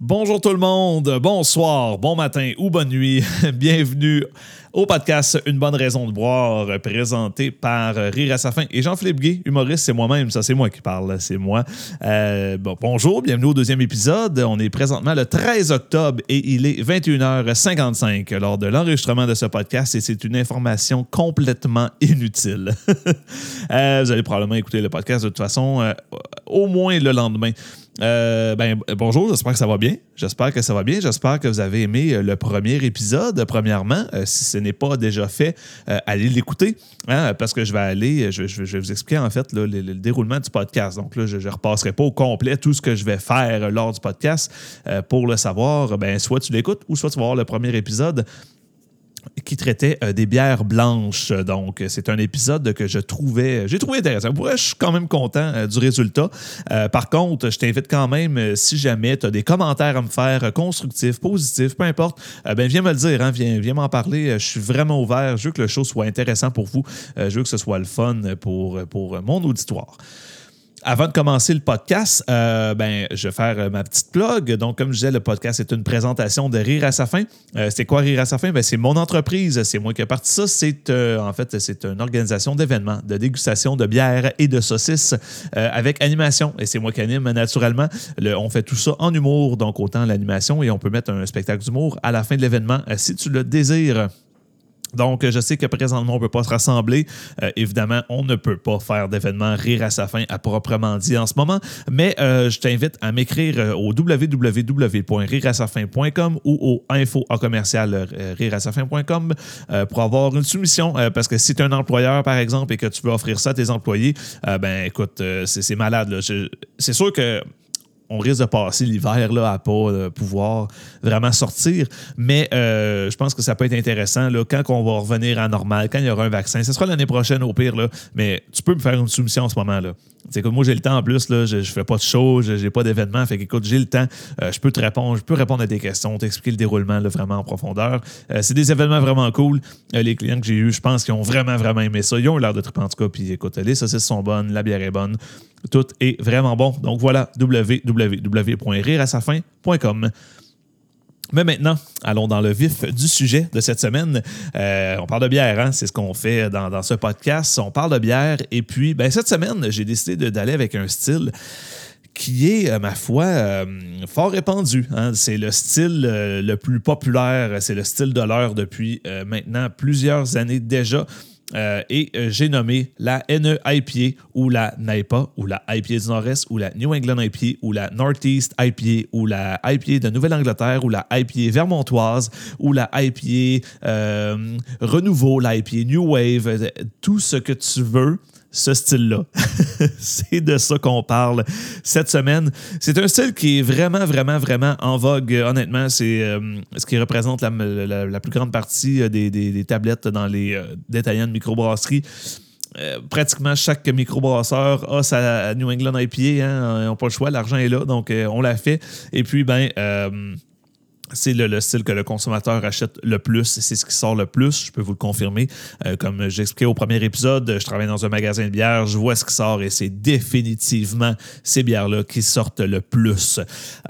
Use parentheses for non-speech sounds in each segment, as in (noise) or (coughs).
Bonjour tout le monde, bonsoir, bon matin ou bonne nuit. (laughs) Bienvenue au podcast Une bonne raison de boire, présenté par Rire à sa fin. Et Jean-Philippe Gay, humoriste, c'est moi-même, ça c'est moi qui parle, c'est moi. Euh, bon, bonjour, bienvenue au deuxième épisode. On est présentement le 13 octobre et il est 21h55 lors de l'enregistrement de ce podcast et c'est une information complètement inutile. (laughs) Euh, vous allez probablement écouter le podcast de toute façon euh, au moins le lendemain. Euh, ben, bonjour, j'espère que ça va bien. J'espère que ça va bien. J'espère que vous avez aimé euh, le premier épisode, premièrement. Euh, si ce n'est pas déjà fait, allez l'écouter, hein, parce que je vais aller, je, vais vous expliquer en fait le, déroulement du podcast. Donc là, je ne repasserai pas au complet tout ce que je vais faire lors du podcast. pour le savoir, ben, soit tu l'écoutes ou soit tu vas voir le premier épisode qui traitait euh, des bières blanches. Donc, c'est un épisode que je trouvais, j'ai trouvé intéressant. je suis quand même content euh, du résultat. Euh, par contre, je t'invite quand même, si jamais tu as des commentaires à me faire, constructifs, positifs, peu importe, ben viens me le dire, hein, viens, viens m'en parler. Je suis vraiment ouvert. Je veux que le show soit intéressant pour vous. je veux que ce soit le fun pour, pour mon auditoire. Avant de commencer le podcast, euh, ben, je vais faire euh, ma petite plug. Donc, comme je disais, le podcast est une présentation de Rire à sa fin. Euh, c'est quoi Rire à sa fin? Ben, c'est mon entreprise. C'est moi qui ai parti ça. C'est en fait, c'est une organisation d'événements, de dégustation de bière et de saucisses avec animation. Et c'est moi qui anime naturellement. on fait tout ça en humour, donc autant l'animation et on peut mettre un spectacle d'humour à la fin de l'événement si tu le désires. Donc, je sais que présentement, on ne peut pas se rassembler. Euh, évidemment, on ne peut pas faire d'événement rire à sa fin à proprement dit en ce moment, mais euh, je t'invite à m'écrire euh, au www.rireasafin.com ou au info à pour avoir une soumission. parce que si tu es un employeur, par exemple, et que tu veux offrir ça à tes employés, ben écoute, c'est malade. C'est sûr que on risque de passer l'hiver là, à pas euh, pouvoir vraiment sortir. Mais euh, je pense que ça peut être intéressant là, quand on va revenir à normal, quand il y aura un vaccin. Ce sera l'année prochaine au pire, là, mais tu peux me faire une soumission en ce moment. là. C'est moi, j'ai le temps en plus, là, je, ne fais pas de show, je n'ai pas d'événement. Fait qu'écoute, j'ai le temps. Euh, je peux te répondre, je peux répondre à des questions, t'expliquer le déroulement vraiment en profondeur. c'est des événements vraiment cool. les clients que j'ai eus, je pense qu'ils ont vraiment, vraiment aimé ça. Ils ont l'air de triper en tout cas. Puis écoute, les saucisses sont bonnes, la bière est bonne. Tout est vraiment bon. Donc voilà, www.rireasafin.com. Mais maintenant, allons dans le vif du sujet de cette semaine. Euh, on parle de bière, hein? c'est ce qu'on fait dans, ce podcast. On parle de bière. Et puis, ben, cette semaine, j'ai décidé d'aller avec un style qui est, ma foi, euh, fort répandu. Hein? C'est le style euh, le plus populaire, c'est le style de l'heure depuis maintenant plusieurs années déjà. Euh, et euh, j'ai nommé la NE IPA ou la NIPA ou la IPA du Nord-Est ou la New England IPA ou la Northeast IPA ou la IPA de Nouvelle-Angleterre ou la IPA vermontoise ou la IPA euh, Renouveau, la IPA New Wave, tout ce que tu veux ce style-là. (laughs) c'est de ça qu'on parle cette semaine. C'est un style qui est vraiment, vraiment, vraiment en vogue. Honnêtement, c'est euh, ce qui représente la, plus grande partie euh, des, tablettes dans les euh, détaillants de microbrasserie. pratiquement chaque microbrasseur a sa New England IPA. Hein, ils n'ont pas le choix, l'argent est là, donc on l'a fait. Et puis, ben c'est le, style que le consommateur achète le plus, c'est ce qui sort le plus, je peux vous le confirmer. Euh, comme j'expliquais au premier épisode, je travaille dans un magasin de bières, je vois ce qui sort et c'est définitivement ces bières-là qui sortent le plus.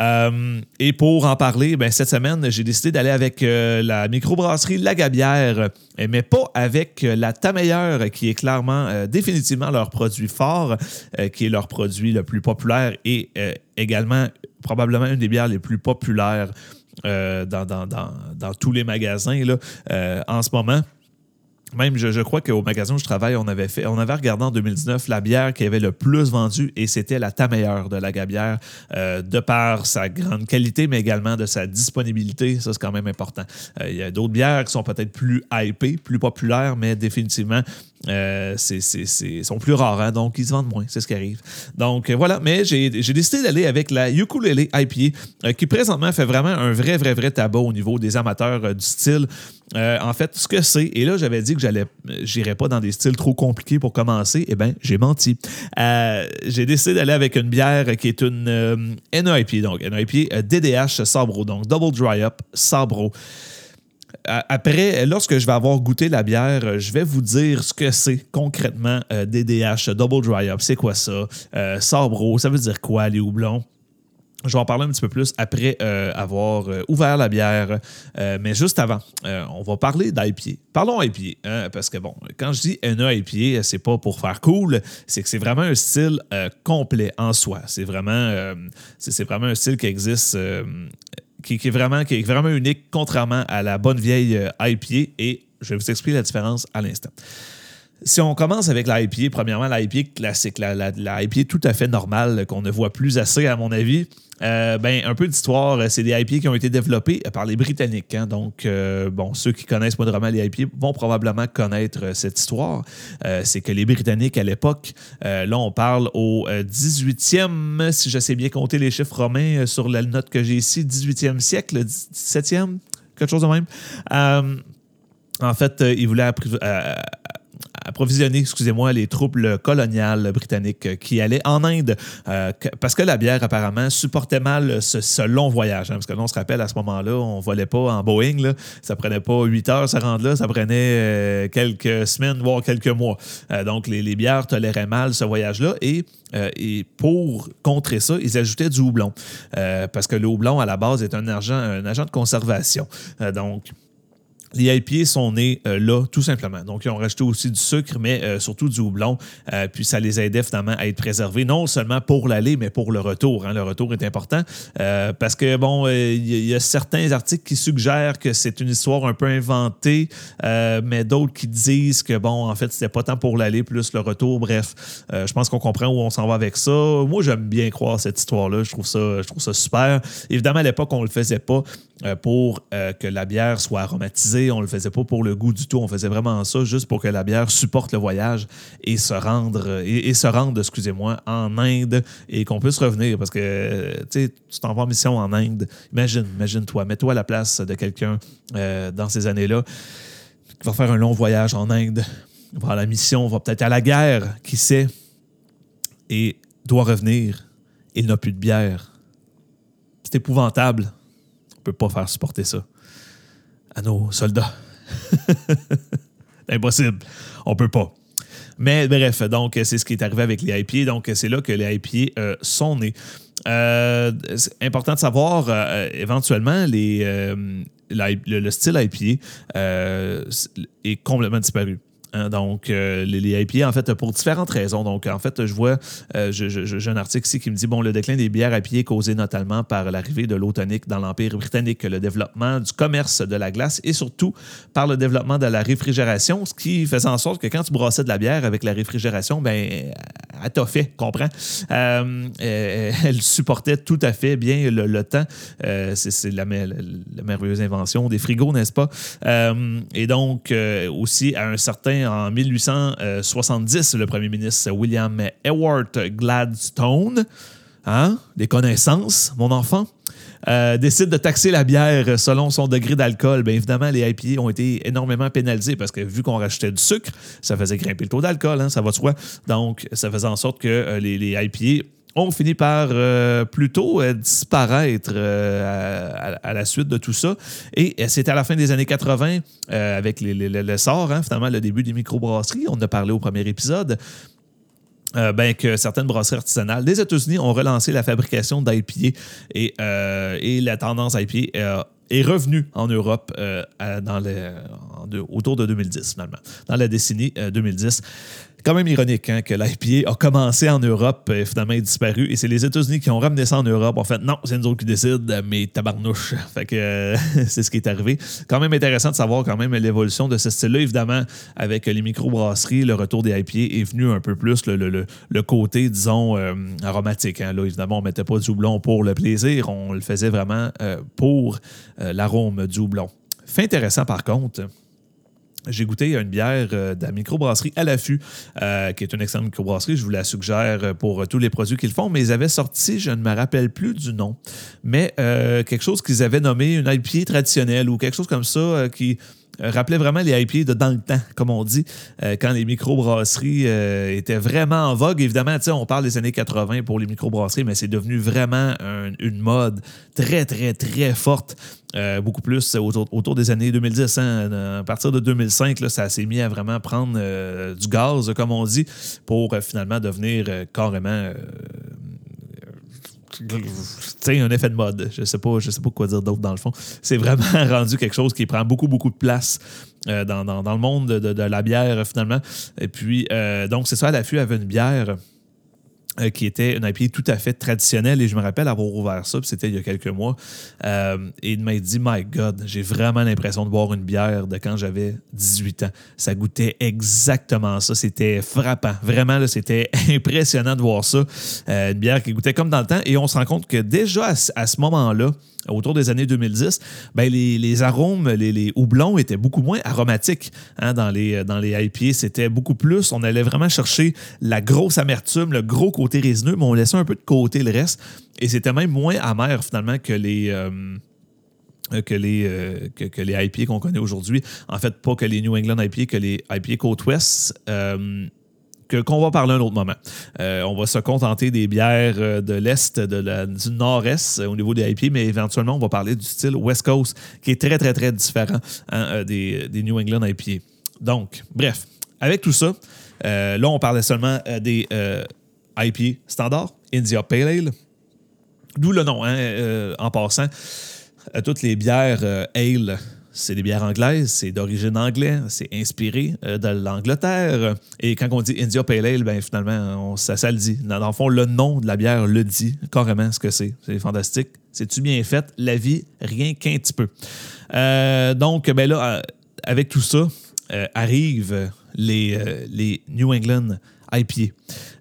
Euh, et pour en parler, ben, cette semaine, j'ai décidé d'aller avec euh, la microbrasserie Lagabière, mais pas avec la Tameilleur, qui est clairement définitivement leur produit fort, qui est leur produit le plus populaire et également probablement une des bières les plus populaires euh, dans, dans, tous les magasins là, euh, en ce moment. Même, je, crois qu'au magasin où je travaille, on avait fait, on avait regardé en 2019 la bière qui avait le plus vendu et c'était la Tameilleure de la Gabière, euh, de par sa grande qualité, mais également de sa disponibilité. Ça, c'est quand même important. Il y a d'autres bières qui sont peut-être plus hypées, plus populaires, mais définitivement, euh, c'est, sont plus rares, hein, donc ils se vendent moins, c'est ce qui arrive. Donc euh, voilà, mais j'ai, décidé d'aller avec la Ukulele IPA, euh, qui présentement fait vraiment un vrai, vrai, vrai tabac au niveau des amateurs du style. en fait, ce que c'est, et là j'avais dit que j'allais, j'irais pas dans des styles trop compliqués pour commencer, eh bien j'ai menti. j'ai décidé d'aller avec une bière qui est une NIP, donc NIP DDH Sabro, donc Double Dry Up Sabro après, lorsque je vais avoir goûté la bière, je vais vous dire ce que c'est concrètement DDH, euh, Double Dry Up. C'est quoi ça? Euh, Sabro, ça veut dire quoi, les houblons? Je vais en parler un petit peu plus après euh, avoir euh, ouvert la bière. Euh, mais juste avant, on va parler d'IPA. Parlons IPA, hein, parce que bon, quand je dis NA IPA, c'est pas pour faire cool, c'est que c'est vraiment un style complet en soi. C'est vraiment, c'est vraiment un style qui existe, qui, est vraiment, qui est vraiment unique, contrairement à la bonne vieille IPA. Et je vais vous expliquer la différence à l'instant. Si on commence avec l'IPA, premièrement, l'IPA classique, la, tout à fait normale qu'on ne voit plus assez, à mon avis. Euh, ben, un peu d'histoire, c'est des IPA qui ont été développés par les Britanniques. Hein. donc, euh, bon, ceux qui connaissent modérément les IPA vont probablement connaître euh, cette histoire. c'est que les Britanniques, à l'époque, là, on parle au 18e, si je sais bien compter les chiffres romains sur la note que j'ai ici, 18e siècle, 17e, quelque chose de même. en fait, ils voulaient approvisionner, excusez-moi, les troupes coloniales britanniques qui allaient en Inde euh, parce que la bière, apparemment, supportait mal ce, long voyage. Hein, parce que là, on se rappelle, à ce moment-là, on volait pas en Boeing. Là. Ça prenait pas huit heures se rendre là, ça prenait euh, quelques semaines, voire quelques mois. Euh, donc, les, bières toléraient mal ce voyage-là et et pour contrer ça, ils ajoutaient du houblon. parce que le houblon, à la base, est un agent de conservation. donc, les IPA sont nés euh, là, tout simplement. Donc, ils ont rajouté aussi du sucre, mais euh, surtout du houblon. Euh, puis, ça les aidait finalement à être préservés, non seulement pour l'aller, mais pour le retour. Hein. Le retour est important parce que, bon, il y, a certains articles qui suggèrent que c'est une histoire un peu inventée, mais d'autres qui disent que, bon, en fait, c'était pas tant pour l'aller, plus le retour. Bref, je pense qu'on comprend où on s'en va avec ça. Moi, j'aime bien croire cette histoire-là. Je trouve ça, je trouve ça super. Évidemment, à l'époque, on le faisait pas pour que la bière soit aromatisée on le faisait pas pour le goût du tout. On faisait vraiment ça juste pour que la bière supporte le voyage et se rendre, et, se rende, excusez-moi, en Inde et qu'on puisse revenir. Parce que, tu t'en vas en mission en Inde. Imagine, imagine-toi, mets-toi à la place de quelqu'un euh, dans ces années-là qui va faire un long voyage en Inde, va à la mission, va peut-être à la guerre, qui sait, et doit revenir. Il n'a plus de bière. C'est épouvantable. On ne peut pas faire supporter ça à nos soldats. (laughs) Impossible. On peut pas. Mais bref, donc c'est ce qui est arrivé avec les IPA. Donc c'est là que les IPA euh, sont nés. Euh, important de savoir, euh, éventuellement, les, euh, le, style IPA est complètement disparu. Hein, donc, euh, les, les, IPA, en fait, pour différentes raisons. Donc, en fait, je vois, euh, j'ai un article ici qui me dit, bon, le déclin des bières IPA causé notamment par l'arrivée de l'eau tonique dans l'Empire britannique, le développement du commerce de la glace et surtout par le développement de la réfrigération, ce qui faisait en sorte que quand tu brassais de la bière avec la réfrigération, ben, elle t'a fait, comprends? Euh, elle supportait tout à fait bien le, temps. C'est la, la, merveilleuse invention des frigos, n'est-ce pas? et donc, aussi, à un certain en 1870 le premier ministre William Ewart Gladstone, hein, des connaissances, mon enfant, euh, décide de taxer la bière selon son degré d'alcool. Bien évidemment, les IPA ont été énormément pénalisés parce que vu qu'on rachetait du sucre, ça faisait grimper le taux d'alcool, hein, ça va de soi. Donc, ça faisait en sorte que euh, les, les ont fini par euh, plutôt euh, disparaître euh, à, la suite de tout ça. Et c'est à la fin des années 80, avec l'essor, hein, finalement, le début des microbrasseries. On en a parlé au premier épisode. ben, que certaines brasseries artisanales des États-Unis ont relancé la fabrication d'IPA et, la tendance IPA est revenue en Europe dans autour de 2010, finalement, dans la décennie 2010 quand même ironique hein, que l'IPA a commencé en Europe et finalement est disparu. Et c'est les États-Unis qui ont ramené ça en Europe. En fait, non, c'est nous autres qui décident, mais tabarnouche. (laughs) Fait que euh, (laughs) c'est ce qui est arrivé. Quand même intéressant de savoir quand même l'évolution de ce style-là. Évidemment, avec les microbrasseries, le retour des IPA est venu un peu plus le, côté, disons, euh, aromatique. Hein. Là, évidemment, on ne mettait pas du houblon pour le plaisir. On le faisait vraiment euh, pour l'arôme du houblon. Fait intéressant, par contre, j'ai goûté une bière euh, de la microbrasserie à l'affût, euh, qui est une excellente microbrasserie. Je vous la suggère pour tous les produits qu'ils font, mais ils avaient sorti, je ne me rappelle plus du nom, mais euh, quelque chose qu'ils avaient nommé une IPA traditionnelle ou quelque chose comme ça qui rappelait vraiment les IPA de dans le temps, comme on dit, quand les microbrasseries étaient vraiment en vogue. Évidemment, on parle des années 80 pour les microbrasseries, mais c'est devenu vraiment une mode très, très, très forte euh, beaucoup plus autour, des années 2010. Hein. À partir de 2005, là, ça s'est mis à vraiment prendre euh, du gaz, comme on dit, pour euh, finalement devenir carrément un effet de mode. Je sais pas, je sais pas quoi dire d'autre dans le fond. C'est vraiment (laughs) rendu quelque chose qui prend beaucoup, beaucoup de place dans, dans, le monde de, la bière, finalement. Et puis, donc, c'est ça, à l'affût avait une bière euh, qui était une IPA tout à fait traditionnelle. Et je me rappelle avoir ouvert ça, c'était il y a quelques mois. Euh, et il m'a dit My God, j'ai vraiment l'impression de boire une bière de quand j'avais 18 ans. Ça goûtait exactement ça. C'était frappant. Vraiment, c'était (laughs) impressionnant de voir ça. Euh, une bière qui goûtait comme dans le temps. Et on se rend compte que déjà à ce moment-là, autour des années 2010, ben les, arômes, les, houblons étaient beaucoup moins aromatiques hein, dans, les, dans les IPA. C'était beaucoup plus, on allait vraiment chercher la grosse amertume, le gros côté résineux, mais on laissait un peu de côté le reste. Et c'était même moins amer finalement que les... Euh, que les, euh, que, les IPA qu'on connaît aujourd'hui. En fait, pas que les New England IPA, que les IPA Côte Ouest. Euh, qu'on va parler un autre moment. Euh, on va se contenter des bières euh, de l'Est, de du Nord-Est euh, au niveau des IP, mais éventuellement, on va parler du style West Coast, qui est très, très, très différent hein, des, New England IPA. Donc, bref, avec tout ça, là, on parlait seulement des IP standards, India Pale Ale. D'où le nom, hein, en passant. toutes les bières ale c'est des bières anglaises, c'est d'origine anglaise, c'est inspiré euh, de l'Angleterre. Et quand on dit India Pale Ale, ben, finalement, ça, le dit. Dans, le fond, le nom de la bière le dit carrément ce que c'est. C'est fantastique. C'est-tu bien fait? La vie, rien qu'un petit peu. Euh, donc, ben là, euh, avec tout ça, arrivent les New England IPA.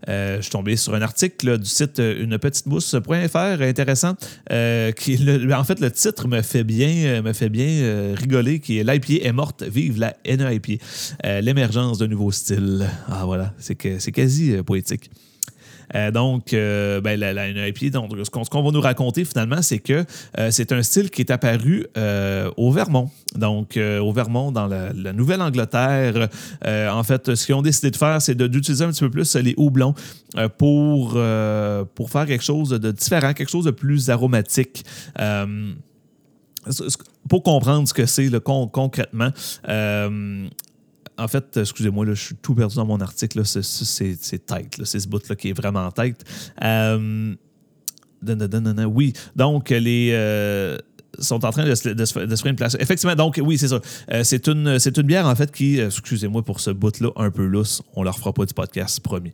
Euh, je suis tombé sur un article du site euh, unepetitebousse.fr intéressant. Euh, qui, en fait, le titre me fait bien, me fait bien rigoler, qui est L'IPA est morte, vive la NEIPA. L'émergence d'un nouveau style. Ah voilà, c'est quasi poétique. Euh, donc, euh, ben, la, la donc, ce qu'on va nous raconter finalement, c'est que euh, c'est un style qui est apparu au Vermont. Donc, au Vermont, dans la, Nouvelle-Angleterre, en fait, ce qu'ils ont décidé de faire, c'est d'utiliser un petit peu plus les houblons pour, pour faire quelque chose de différent, quelque chose de plus aromatique pour comprendre ce que c'est concrètement, en fait, excusez-moi, je suis tout perdu dans mon article. C'est tête. C'est ce bout-là qui est vraiment tête. Euh, oui, donc les. Euh, sont en train de se, de, faire une place. Effectivement, donc oui, c'est ça. Euh, c'est une, une bière, en fait, qui, excusez-moi pour ce bout-là un peu lousse, on leur fera pas du podcast, promis.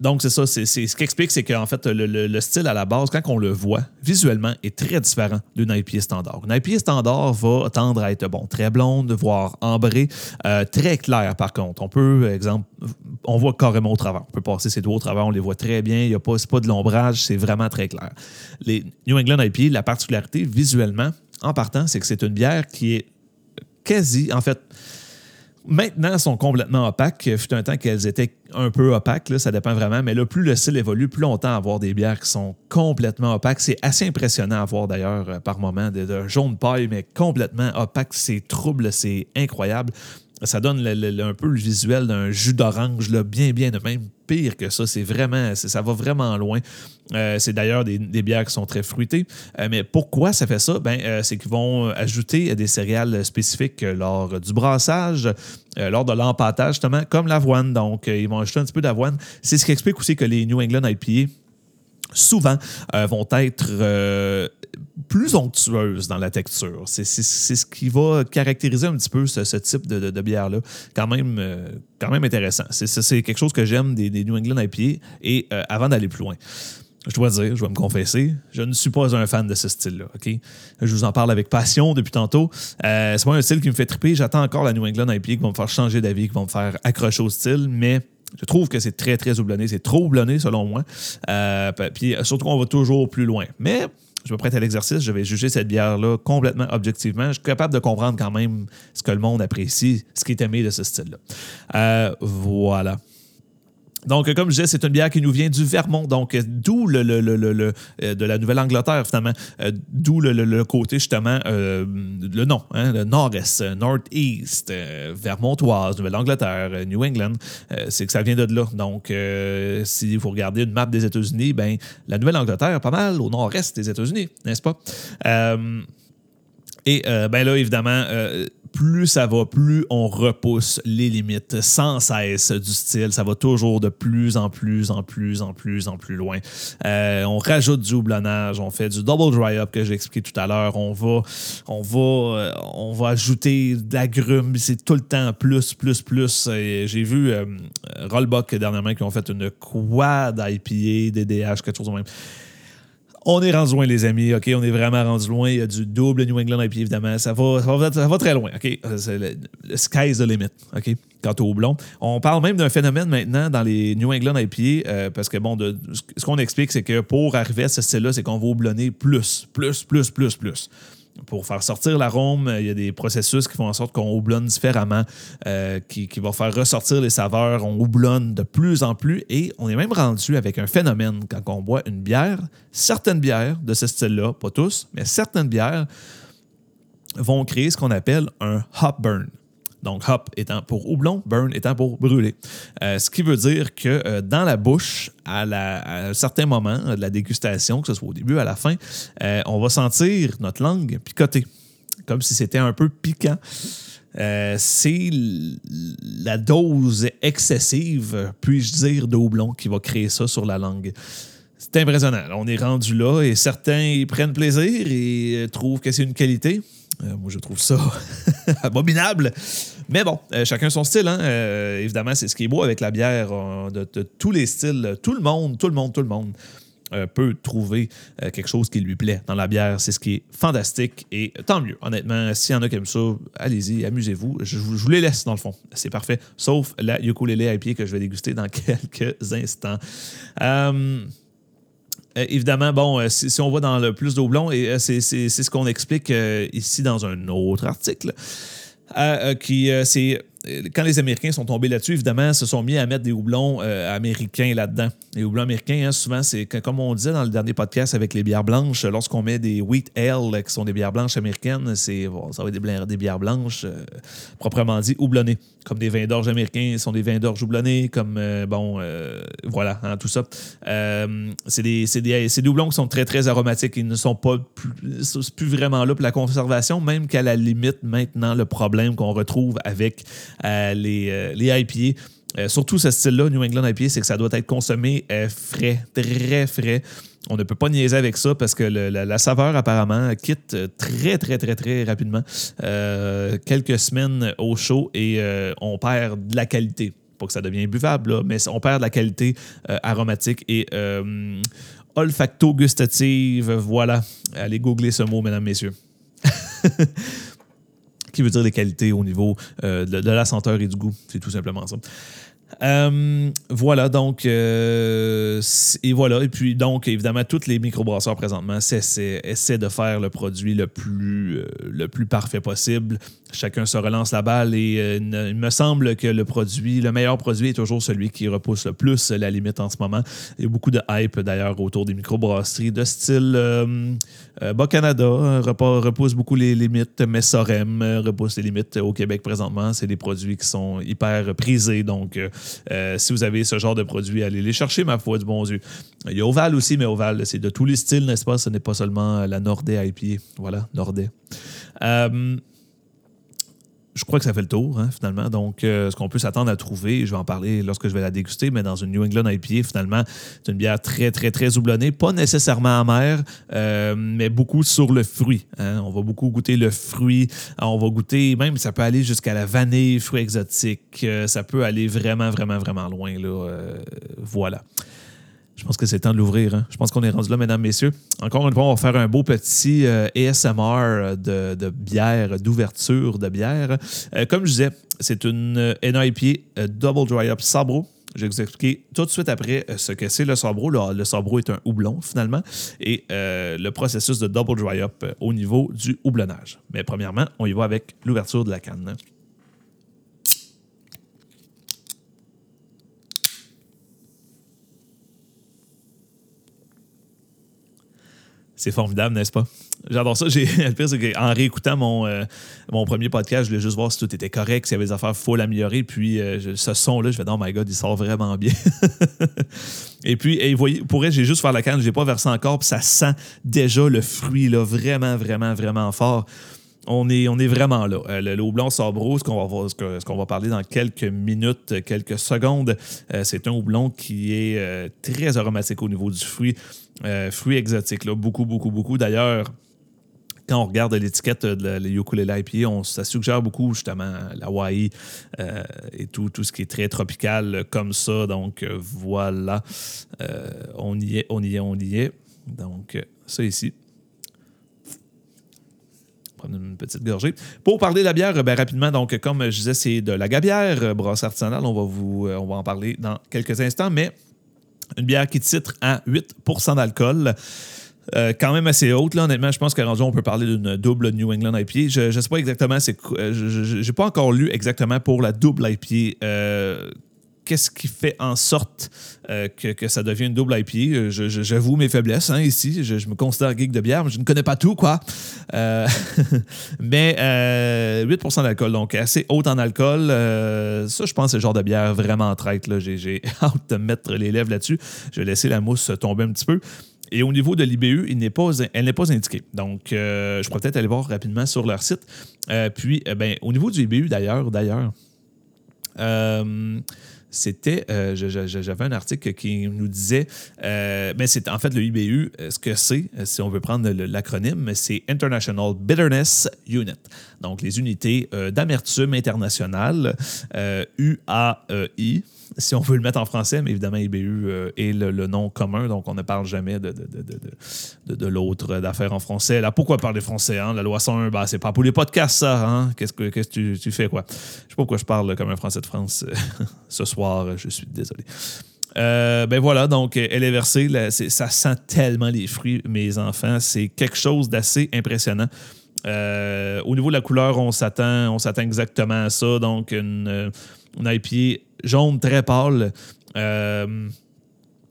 Donc, c'est ça. C'est, ce qui explique, c'est qu'en fait, le, style à la base, quand on le voit visuellement, est très différent d'une IPA standard. Une IPA standard va tendre à être bon, très blonde, voire ambrée, euh, très claire par contre. On peut, exemple, on voit carrément au travers. On peut passer ses doigts au travers, on les voit très bien. Il n'y a pas, pas de l'ombrage, c'est vraiment très clair. Les New England IPA, la particularité visuellement, en partant, c'est que c'est une bière qui est quasi, en fait, Maintenant, sont complètement opaques. Il fut un temps qu'elles étaient un peu opaques, là, ça dépend vraiment. Mais là, plus le style évolue, plus longtemps avoir des bières qui sont complètement opaques. C'est assez impressionnant à voir d'ailleurs euh, par moment. De, jaune paille, mais complètement opaque. C'est trouble, c'est incroyable. Ça donne un peu le visuel d'un jus d'orange, bien, bien de même pire que ça. C'est vraiment, ça va vraiment loin. Euh, c'est d'ailleurs des, bières qui sont très fruitées. Euh, mais pourquoi ça fait ça? Ben, euh, c'est qu'ils vont ajouter des céréales spécifiques lors du brassage, lors de l'empâtage, justement, comme l'avoine. Donc, ils vont ajouter un petit peu d'avoine. C'est ce qui explique aussi que les New England IPA souvent vont être plus onctueuse dans la texture. C'est ce qui va caractériser un petit peu ce, type de, bière-là. Quand même, euh, quand même intéressant. C'est quelque chose que j'aime des, New England IPA. Et euh, avant d'aller plus loin, je dois dire, je dois me confesser, je ne suis pas un fan de ce style-là. ok? Je vous en parle avec passion depuis tantôt. Euh, c'est pas un style qui me fait triper. J'attends encore la New England IPA qui va me faire changer d'avis, qui va me faire accrocher au style, mais je trouve que c'est très, très houblonné. C'est trop houblonné, selon moi. puis surtout qu'on va toujours plus loin. Mais je me prête à l'exercice, je vais juger cette bière-là complètement objectivement. Je suis capable de comprendre quand même ce que le monde apprécie, ce qui est aimé de ce style-là. Euh, voilà. Donc, comme je disais, c'est une bière qui nous vient du Vermont, donc d'où le, euh, de la Nouvelle-Angleterre, finalement, euh, d'où le, côté, justement, le nom, hein, le nord-est, nord-east, vermontoise, Nouvelle-Angleterre, New England, c'est que ça vient de là. Donc, si vous regardez une map des États-Unis, ben, la Nouvelle-Angleterre, pas mal au nord-est des États-Unis, n'est-ce pas? et ben là, évidemment, plus ça va, plus on repousse les limites sans cesse du style. Ça va toujours de plus en plus, en plus, en plus, en plus loin. Euh, on rajoute du houblonnage, on fait du double dry up que j'ai expliqué tout à l'heure. On va, on va, euh, on va ajouter grume. C'est tout le temps plus, plus, plus. J'ai vu euh, Rollbuck dernièrement qui ont fait une quad IPA, DDH, quelque chose de même. On est rendu loin, les amis. OK, on est vraiment rendu loin. Il y a du double New England IPA, évidemment. Ça va, ça va, très loin. OK, le, sky's the limit. OK, quant au houblon. On parle même d'un phénomène maintenant dans les New England IPA, euh, parce que, bon, ce qu'on explique, c'est que pour arriver à ce style-là, c'est qu'on va houblonner plus, plus, plus, plus, plus pour faire sortir l'arôme, il y a des processus qui font en sorte qu'on houblonne différemment, euh, qui, qui vont faire ressortir les saveurs. On houblonne de plus en plus et on est même rendu avec un phénomène quand on boit une bière. Certaines bières de ce style-là, pas tous, mais certaines bières vont créer ce qu'on appelle un hop burn. Donc, hop étant pour houblon, burn étant pour brûler. Euh, ce qui veut dire que euh, dans la bouche, à, un certain moment de la dégustation, que ce soit au début, à la fin, euh, on va sentir notre langue picoter, comme si c'était un peu piquant. c'est la dose excessive, puis-je dire, de houblon qui va créer ça sur la langue. C'est impressionnant. On est rendu là et certains prennent plaisir et trouvent que c'est une qualité. Moi, je trouve ça (laughs) abominable. Mais bon, euh, chacun son style. Hein? Euh, évidemment, c'est ce qui est beau avec la bière euh, de, tous les styles. Tout le monde, tout le monde, tout le monde peut trouver quelque chose qui lui plaît dans la bière. C'est ce qui est fantastique et tant mieux. Honnêtement, s'il y en a qui aiment ça, allez-y, amusez-vous. Je, vous les laisse dans le fond. C'est parfait. Sauf la ukulele pied que je vais déguster dans (laughs) quelques instants. Évidemment, bon, si, on va dans le plus d'eau et c'est ce qu'on explique ici dans un autre article. Euh, qui euh, c'est quand les Américains sont tombés là-dessus, évidemment, se sont mis à mettre des houblons euh, américains là-dedans. Les houblons américains, hein, souvent, c'est comme on disait dans le dernier podcast avec les bières blanches, lorsqu'on met des wheat ale, qui sont des bières blanches américaines, c'est ça va être des, bières blanches, euh, proprement dit, houblonnées. Comme des vins d'orge américains sont des vins d'orge houblonnés, comme, euh, bon, voilà, hein, tout ça. c'est des, des, des, houblons qui sont très, très aromatiques. Ils ne sont pas plus, plus vraiment là pour la conservation, même qu'à la limite, maintenant, le problème qu'on retrouve avec euh, les IPA. Euh, surtout ce style-là, New England IPA, c'est que ça doit être consommé euh, frais, très frais. On ne peut pas niaiser avec ça parce que la, saveur, apparemment, quitte très, très, très, très rapidement. quelques semaines au chaud et on perd de la qualité. Pas que ça devienne buvable, mais on perd de la qualité aromatique et olfacto-gustative. Voilà. Allez googler ce mot, mesdames, messieurs. (laughs) qui veut dire les qualités au niveau euh, de, la senteur et du goût. C'est tout simplement ça. Euh, voilà, donc, euh, et voilà. Et puis, donc, évidemment, tous les microbrasseurs présentement essaient, de faire le produit le plus, le plus parfait possible chacun se relance la balle et euh, il me semble que le produit, le meilleur produit est toujours celui qui repousse le plus la limite en ce moment. Il y a beaucoup de hype d'ailleurs autour des microbrasseries de style euh, euh, Bas-Canada repousse beaucoup les limites, Messorem repousse les limites au Québec présentement. C'est des produits qui sont hyper prisés. Donc, si vous avez ce genre de produits, allez les chercher, ma foi, du bon Dieu. Il y a Oval aussi, mais Oval, c'est de tous les styles, n'est-ce pas? Ce n'est pas seulement la Nordais IPA. Voilà, Nordais je crois que ça fait le tour, hein, finalement. Donc, euh, ce qu'on peut s'attendre à trouver, je vais en parler lorsque je vais la déguster, mais dans une New England IPA, finalement, c'est une bière très, très, très houblonnée, pas nécessairement amère, euh, mais beaucoup sur le fruit. Hein. On va beaucoup goûter le fruit. On va goûter, même, ça peut aller jusqu'à la vanille, fruits exotiques. Euh, ça peut aller vraiment, vraiment, vraiment loin. Là. voilà. Je pense que c'est temps de l'ouvrir. Hein. Je pense qu'on est rendu là, mesdames, messieurs. Encore une fois, on va faire un beau petit euh, ASMR de, bière, d'ouverture de bière. Euh, comme je disais, c'est une NIP euh, Double Dry Up Sabro. Je vais vous expliquer tout de suite après ce que c'est le sabro. Le, sabro est un houblon, finalement, et le processus de double dry up au niveau du houblonnage. Mais premièrement, on y va avec l'ouverture de la canne. C'est formidable, n'est-ce pas? J'adore ça. J'ai, (laughs) le pire, c'est qu'en réécoutant mon, euh, mon premier podcast, je voulais juste voir si tout était correct, s'il y avait des affaires, faut l'améliorer. Puis euh, ce son-là, je vais oh my god, il sort vraiment bien. (laughs) et puis, et voyez, pour j'ai juste faire la canne, je l'ai pas versé encore, puis ça sent déjà le fruit, là, vraiment, vraiment, vraiment fort. On est, vraiment là. le, le ce qu'on va, ce qu'on va parler dans quelques minutes, quelques secondes, c'est un houblon qui est très aromatique au niveau du fruit. fruit exotique, beaucoup, beaucoup, beaucoup. D'ailleurs, quand on regarde l'étiquette de la, ukulele on, ça suggère beaucoup justement l'Hawaii euh, et tout, tout ce qui est très tropical comme ça. Donc euh, voilà, euh, on y est, on y est, on y est. Donc ça ici. Prendre une petite gorgée. Pour parler de la bière, ben, rapidement, donc comme je disais, c'est de la gabière, brosse artisanale. On va, vous, va en parler dans quelques instants, mais une bière qui titre à 8% d'alcool. Euh, quand même assez haute, là, honnêtement. Je pense qu'à on peut parler d'une double New England IPA. Je ne sais pas exactement, c'est, euh, je n'ai pas encore lu exactement pour la double IPA. Euh, qu'est-ce qui fait en sorte que, ça devient une double IPA? j'avoue mes faiblesses hein, ici. Je, me considère geek de bière, mais je ne connais pas tout, quoi. (laughs) mais 8% d'alcool, donc assez haute en alcool. ça, je pense, c'est le genre de bière vraiment traite. J'ai, (laughs) hâte de mettre les lèvres là-dessus. Je vais laisser la mousse tomber un petit peu. Et au niveau de l'IBU, elle n'est pas indiquée. Donc, euh, je pourrais peut-être aller voir rapidement sur leur site. Euh, puis, euh, ben, au niveau du IBU, d'ailleurs, d'ailleurs, c'était, j'avais un article qui nous disait, ben c'est en fait le IBU, ce que c'est, si on veut prendre l'acronyme, c'est International Bitterness Unit. Donc, les unités d'amertume internationale, UAEI si on veut le mettre en français, mais évidemment, IBU euh, est le, nom commun, donc on ne parle jamais de, de, l'autre d'affaires en français. Là, pourquoi parler français? Hein? La loi 101, bah, c'est pas pour les podcasts, ça. Hein? Qu'est-ce que, que tu, tu, fais, quoi? Je sais pas pourquoi je parle comme un français de France (laughs) ce soir, je suis désolé. Euh, ben voilà, donc elle est versée. ça sent tellement les fruits, mes enfants. C'est quelque chose d'assez impressionnant. Euh, au niveau de la couleur, on s'attend, on s'attend exactement à ça. Donc, une, une IPA jaune très pâle. Euh,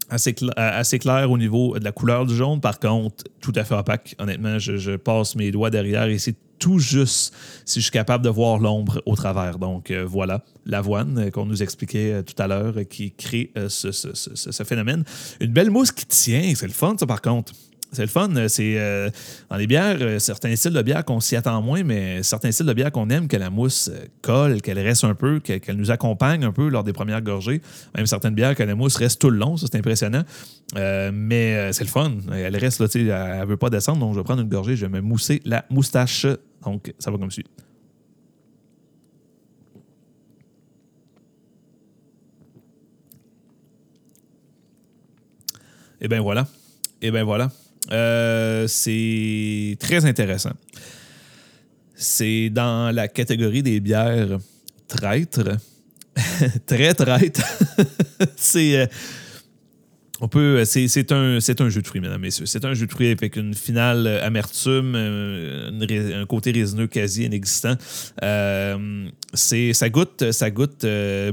assez, assez, clair au niveau de la couleur du jaune. Par contre, tout à fait opaque. Honnêtement, je, passe mes doigts derrière et c'est tout juste si je suis capable de voir l'ombre au travers. Donc euh, voilà, l'avoine qu'on nous expliquait tout à l'heure qui crée ce, ce, phénomène. Une belle mousse qui tient, c'est le fun ça par contre. C'est le fun. C'est euh, dans les bières, euh, certains styles de bière qu'on s'y attend moins, mais certains styles de bière qu'on aime, que la mousse euh, colle, qu'elle reste un peu, qu'elle nous accompagne un peu lors des premières gorgées. Même certaines bières que la mousse reste tout le long, ça c'est impressionnant. mais c'est le fun. Elle reste là, elle ne veut pas descendre, donc je vais prendre une gorgée, je vais me mousser la moustache. Donc ça va comme suit. Et bien voilà. Et bien voilà. Euh, c'est très intéressant. C'est dans la catégorie des bières traîtres. (laughs) très traîtres. (laughs) c'est. Euh, c'est un, un jeu de fruits, mesdames, messieurs. C'est un jeu de fruits avec une finale amertume, euh, un côté résineux quasi inexistant. ça goûte,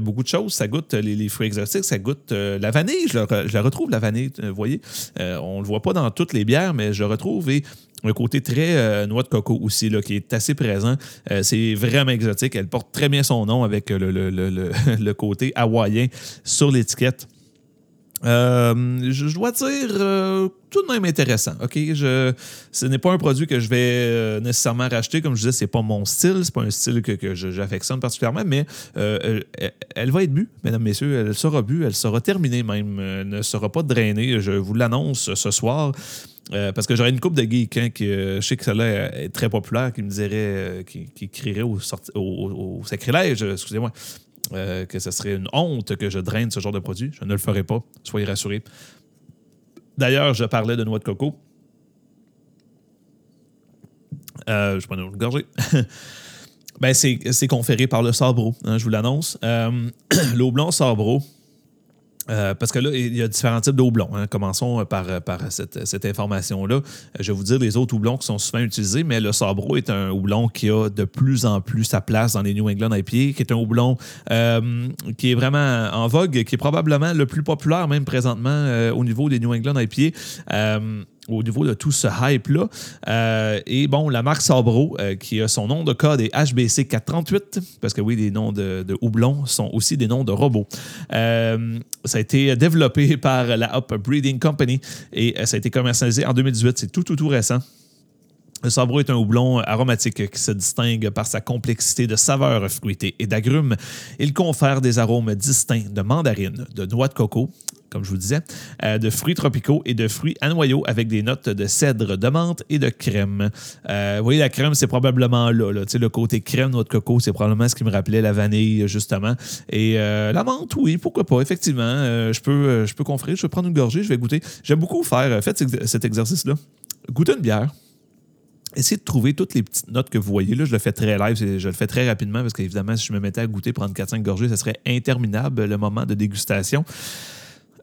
beaucoup de choses. Ça goûte les, fruits exotiques, ça goûte la vanille. Je, la retrouve, la vanille, vous voyez. on ne le voit pas dans toutes les bières, mais je retrouve. Et un côté très noix de coco aussi, là, qui est assez présent. c'est vraiment exotique. Elle porte très bien son nom avec le (laughs) côté hawaïen sur l'étiquette. Euh, je, dois dire, euh, tout de même intéressant. OK? Je, ce n'est pas un produit que je vais euh, nécessairement racheter. Comme je disais, c'est pas mon style. C'est pas un style que, j'affectionne particulièrement, mais elle, va être bue, mesdames, messieurs. Elle sera bue. Elle sera terminée même. Elle ne sera pas drainée. Je vous l'annonce ce soir. parce que j'aurais une coupe de geeks hein, qui, je sais que celle-là est très populaire, qui me dirait, qui, crierait au sacrilège, excusez-moi, euh, que ce serait une honte que je draine ce genre de produit. Je ne le ferai pas, soyez rassurés. D'ailleurs, je parlais de noix de coco. Euh, je prends une gorgée. (laughs) ben, c'est conféré par le Sabro, hein, je vous l'annonce. Euh, (clears throat) L'eau blanc Sabro, euh, parce que là, il y a différents types de houblons. Hein. Commençons par, par cette, information-là. Je vais vous dire les autres houblons qui sont souvent utilisés, mais le Sabro est un houblon qui a de plus en plus sa place dans les New England IPA, qui est un houblon euh, qui est vraiment en vogue, qui est probablement le plus populaire même présentement euh, au niveau des New England IPA au niveau de tout ce hype-là. Euh, et bon, la marque Sabro, euh, qui a son nom de code est HBC 438, parce que oui, les noms de, houblons sont aussi des noms de robots. Euh, ça a été développé (laughs) par la Up Breeding Company et ça a été commercialisé en 2018. C'est tout, tout, tout récent. Le Sabro est un houblon aromatique qui se distingue par sa complexité de saveurs fruitées et d'agrumes. Il confère des arômes distincts de mandarine, de noix de coco, comme je vous disais, euh, de fruits tropicaux et de fruits à noyaux avec des notes de cèdre, de menthe et de crème. Euh, vous voyez, la crème, c'est probablement là. Le côté crème, noix de coco, c'est probablement ce qui me rappelait la vanille, justement. Et euh, la menthe, oui, pourquoi pas, effectivement. je, peux, je peux je vais prendre une gorgée, je vais goûter. J'aime beaucoup faire, faites cet exercice-là. Goûtez une bière Essayez de trouver toutes les petites notes que vous voyez. Là, je le fais très live, je le fais très rapidement parce qu'évidemment, si je me mettais à goûter, prendre 4-5 gorgées, ça serait interminable le moment de dégustation.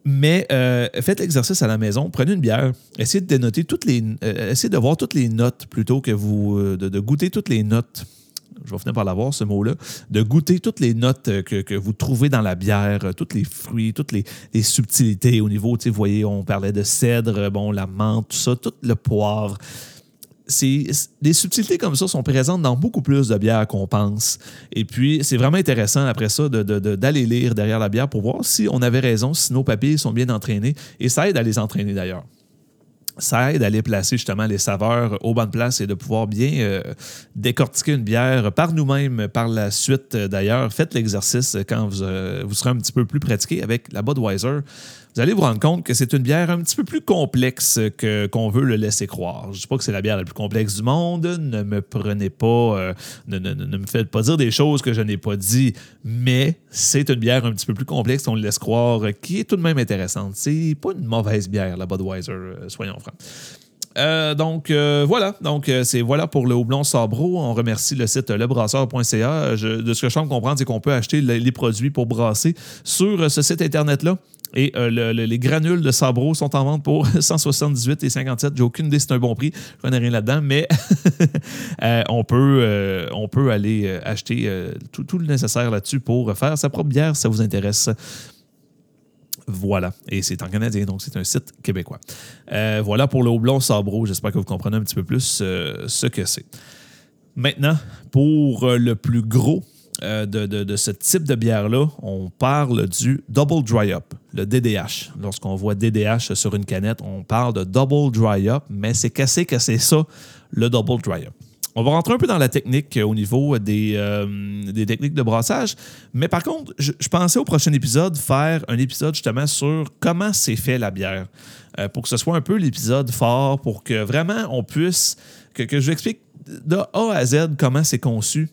Mais euh, faites l'exercice à la maison, prenez une bière, essayez de dénoter toutes les, euh, essayez de voir toutes les notes plutôt que vous euh, de, goûter toutes les notes. Je vais finir par l'avoir ce mot-là, de goûter toutes les notes que, vous trouvez dans la bière, tous les fruits, toutes les, subtilités au niveau, vous voyez, on parlait de cèdre, bon, la menthe, tout ça, tout le poivre des subtilités comme ça sont présentes dans beaucoup plus de bières qu'on pense. Et puis, c'est vraiment intéressant après ça d'aller lire derrière la bière pour voir si on avait raison, si nos papiers sont bien entraînés. Et ça aide à les entraîner d'ailleurs ça aide à aller placer justement les saveurs aux bonnes places et de pouvoir bien euh, décortiquer une bière par nous-mêmes par la suite. D'ailleurs, faites l'exercice quand vous, euh, vous, serez un petit peu plus pratiqué avec la Budweiser vous allez vous rendre compte que c'est une bière un petit peu plus complexe que, qu'on veut le laisser croire. Je ne dis pas que c'est la bière la plus complexe du monde. Ne me prenez pas, euh, ne, me faites pas dire des choses que je n'ai pas dit, mais c'est une bière un petit peu plus complexe qu'on le laisse croire, qui est tout de même intéressante. C'est pas une mauvaise bière, la Budweiser, euh, soyons francs. Euh, donc voilà, donc c'est voilà pour le houblon Sabro. On remercie le site lebrasseur.ca. de ce que je sens comprendre, c'est qu'on peut acheter les produits pour brasser sur ce site internet-là. Et euh, les granules de Sabro sont en vente pour (laughs) 178 et 57. J'ai aucune idée si c'est un bon prix. Je connais rien là-dedans, mais (laughs) euh, on, peut, euh, on peut aller acheter tout, tout, le nécessaire là-dessus pour faire sa propre bière si ça vous intéresse. Voilà. Et c'est en canadien, donc c'est un site québécois. voilà pour le houblon Sabro. J'espère que vous comprenez un petit peu plus ce que c'est. Maintenant, pour le plus gros euh, de, ce type de bière-là, on parle du Double Dry Up, le DDH. Lorsqu'on voit DDH sur une canette, on parle de Double Dry Up, mais c'est cassé que c'est ça, le Double Dry Up? On va rentrer un peu dans la technique au niveau des, euh, techniques de brassage. Mais par contre, je, pensais au prochain épisode faire un épisode justement sur comment c'est fait la bière. Euh, pour que ce soit un peu l'épisode fort, pour que vraiment on puisse, que, que je vous explique de A à Z comment c'est conçu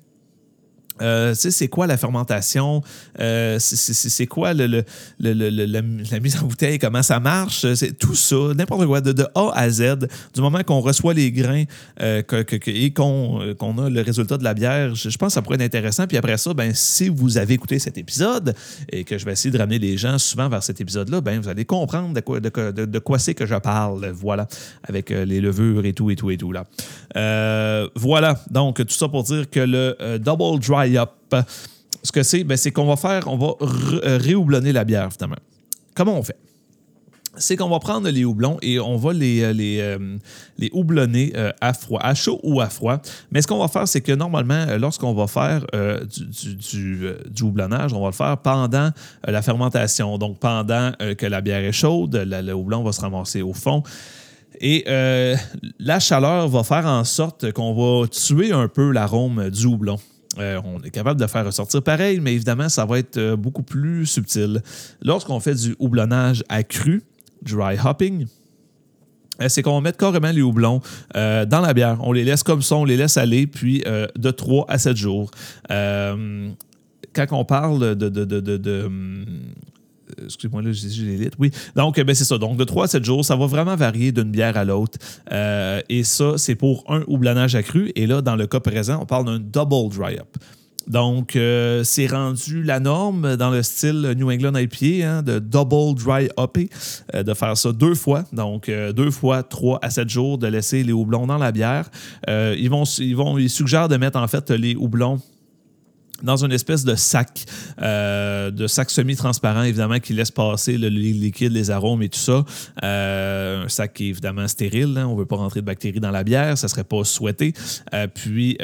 euh, c'est quoi la fermentation? Euh, c'est quoi la, mise en bouteille? Comment ça marche? C'est tout ça, n'importe quoi, de, A à Z. Du moment qu'on reçoit les grains euh, et qu'on a le résultat de la bière, je, pense que ça pourrait être intéressant. Puis après ça, ben, si vous avez écouté cet épisode et que je vais essayer de ramener les gens souvent vers cet épisode-là, ben, vous allez comprendre de quoi, de, quoi c'est que je parle. Voilà, avec les levures et tout, et tout, et tout. là. Voilà, donc tout ça pour dire que le Double Dry up. Ce que c'est, ben, c'est qu'on va faire, on va euh, réhoublonner la bière, finalement. Comment on fait? c'est qu'on va prendre les houblons et on va les, euh, euh, houblonner à froid, à chaud ou à froid. Mais ce qu'on va faire, c'est que normalement, lorsqu'on va faire du, houblonnage, on va le faire pendant la fermentation. Donc, pendant que la bière est chaude, le houblon va se ramasser au fond. Et la chaleur va faire en sorte qu'on va tuer un peu l'arôme du houblon. Euh, on est capable de faire ressortir pareil, mais évidemment, ça va être euh, beaucoup plus subtil. Lorsqu'on fait du houblonnage accru, dry hopping, euh, c'est qu'on mettre carrément les houblons dans la bière. On les laisse comme ça, on les laisse aller, puis de 3 à 7 jours. quand on parle de, de hum, euh, excusez-moi, là, j'ai l'élite. Oui. Donc, ben, c'est ça. Donc, de 3 à 7 jours, ça va vraiment varier d'une bière à l'autre. Euh, et ça, c'est pour un houblonnage accru. Et là, dans le cas présent, on parle d'un double dry-up. Donc, euh, c'est rendu la norme dans le style New England IPA hein, de double dry up, de faire ça deux fois. Donc, deux fois, 3 à 7 jours, de laisser les houblons dans la bière. ils, vont, ils, ils suggèrent de mettre en fait les houblons dans une espèce de sac, euh, de sac semi-transparent, évidemment, qui laisse passer le, liquide, les arômes et tout ça. Euh, un sac qui est évidemment stérile. Hein. on ne veut pas rentrer de bactéries dans la bière, ça ne serait pas souhaité. Euh, puis,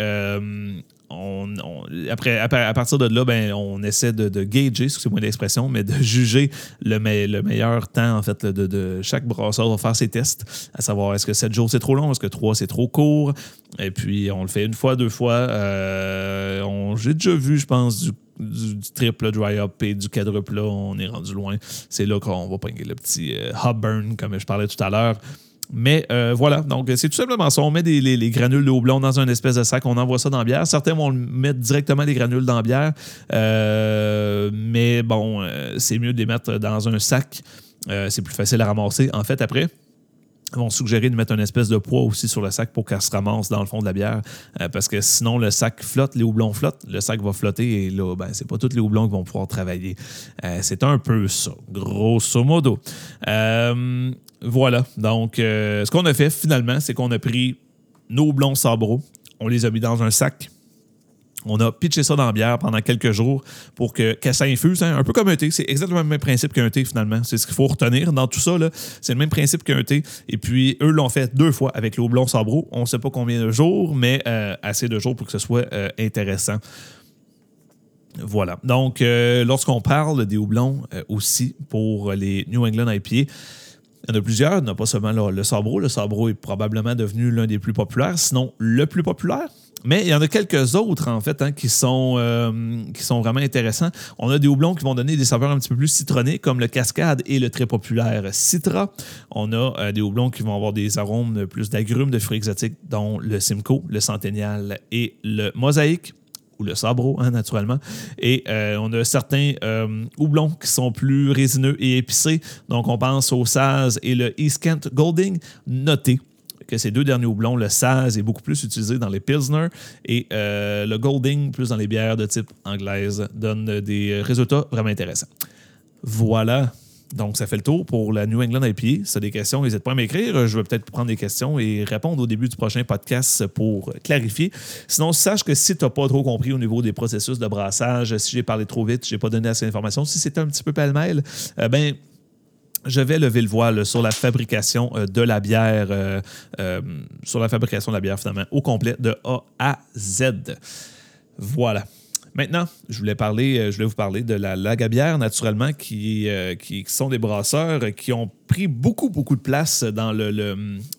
après, à partir de là, ben, on essaie de, de gager, c'est moins d'expression, mais de juger le, le meilleur temps en fait de, chaque brasseur va faire ses tests, à savoir est-ce que 7 jours c'est trop long, est-ce que 3 c'est trop court? Et puis on le fait une fois, deux fois. Euh, J'ai déjà vu, je pense, du du, triple dry up et du quadruple on est rendu loin. C'est là qu'on va prendre le petit euh, burn, comme je parlais tout à l'heure. Mais euh, voilà, donc c'est tout simplement ça. On met des, les, granules de houblon dans un espèce de sac, on envoie ça dans la bière. Certains vont mettre directement les granules dans la bière, euh, mais bon, c'est mieux de les mettre dans un sac. c'est plus facile à ramasser. En fait, après, vont suggérer de mettre une espèce de poids aussi sur le sac pour qu'elle se ramasse dans le fond de la bière. Euh, parce que sinon, le sac flotte, les houblons flottent, le sac va flotter et là, ben, c'est pas tous les houblons qui vont pouvoir travailler. Euh, c'est un peu ça, grosso modo. Euh, voilà. Donc, ce qu'on a fait finalement, c'est qu'on a pris nos houblons sabro, on les a mis dans un sac on a pitché ça dans la bière pendant quelques jours pour que, ça infuse, hein, un peu comme un thé. C'est exactement le même principe qu'un thé, finalement. C'est ce qu'il faut retenir dans tout ça. C'est le même principe qu'un thé. Et puis, eux l'ont fait deux fois avec le houblon sabro. On ne sait pas combien de jours, mais euh, assez de jours pour que ce soit euh, intéressant. Voilà. Donc, euh, lorsqu'on parle des houblons aussi pour les New England IPA, il y en a plusieurs, il n'y a pas seulement le Sabro. Le Sabro est probablement devenu l'un des plus populaires, sinon le plus populaire. Mais il y en a quelques autres, en fait, hein, qui, sont, euh, qui sont vraiment intéressants. On a des houblons qui vont donner des saveurs un petit peu plus citronnées, comme le Cascade et le très populaire Citra. On a euh, des houblons qui vont avoir des arômes plus d'agrumes, de fruits exotiques, dont le Simcoe, le Centennial et le Mosaïque ou le sabro, hein, naturellement. Et euh, on a certains houblons qui sont plus résineux et épicés. Donc, on pense au Saz et le East Kent Golding. Notez que ces deux derniers houblons, le Saz est beaucoup plus utilisé dans les Pilsner et euh, le Golding plus dans les bières de type anglaise, donne des résultats vraiment intéressants. Voilà. Donc, ça fait le tour pour la New England IPA. Si tu as des questions, n'hésite pas à m'écrire. Je vais peut-être prendre des questions et répondre au début du prochain podcast pour clarifier. Sinon, sache que si tu n'as pas trop compris au niveau des processus de brassage, si j'ai parlé trop vite, je n'ai pas donné assez d'informations, si c'était un petit peu pêle-mêle, euh, ben, je vais lever le voile sur la fabrication euh, de la bière, euh, euh, sur la fabrication de la bière finalement, au complet de A à Z. Voilà. Maintenant, je voulais parler, euh, je voulais vous parler de la Lagabière, naturellement, qui, euh, qui, sont des brasseurs qui ont pris beaucoup, beaucoup de place dans le,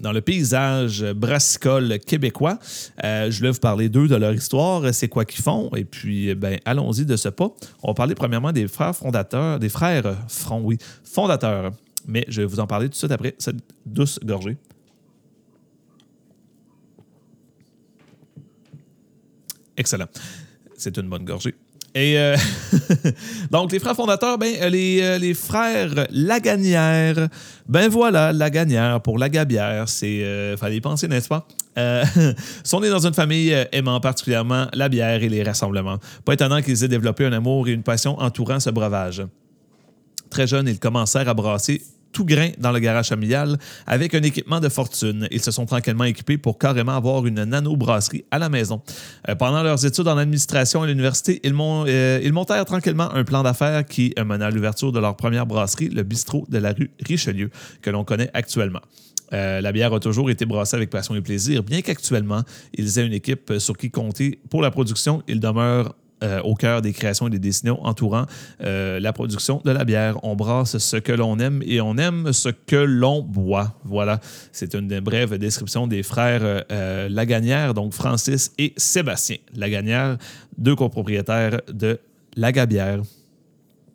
dans le paysage brassicole québécois. Euh, je voulais vous parler d'eux, de leur histoire, c'est quoi qu'ils font, et puis, ben, allons-y de ce pas. On va parler premièrement des frères fondateurs, des frères Front, oui, fondateurs. Mais je vais vous en parler tout de suite après cette douce gorgée. Excellent. C'est une bonne gorgée. Et euh, (laughs) donc, les frères fondateurs, ben, euh, les, euh, les frères Lagagnère, ben voilà, Lagagnère pour la Gabière, c'est. fallait y penser, n'est-ce pas? (laughs) sont nés dans une famille aimant particulièrement la bière et les rassemblements. Pas étonnant qu'ils aient développé un amour et une passion entourant ce breuvage. Très jeunes, ils commencèrent à brasser tout grain dans le garage familial avec un équipement de fortune. Ils se sont tranquillement équipés pour carrément avoir une nano-brasserie à la maison. Euh, pendant leurs études en administration à l'université, ils, euh, montèrent tranquillement un plan d'affaires qui mena à l'ouverture de leur première brasserie, le bistrot de la rue Richelieu, que l'on connaît actuellement. Euh, la bière a toujours été brassée avec passion et plaisir, bien qu'actuellement, ils aient une équipe sur qui compter pour la production. Ils demeurent euh, au cœur des créations et des décisions entourant euh, la production de la bière. On brasse ce que l'on aime et on aime ce que l'on boit. Voilà, c'est une brève description des frères euh, Lagagnère, donc Francis et Sébastien Lagagnère, deux copropriétaires de La Gabière.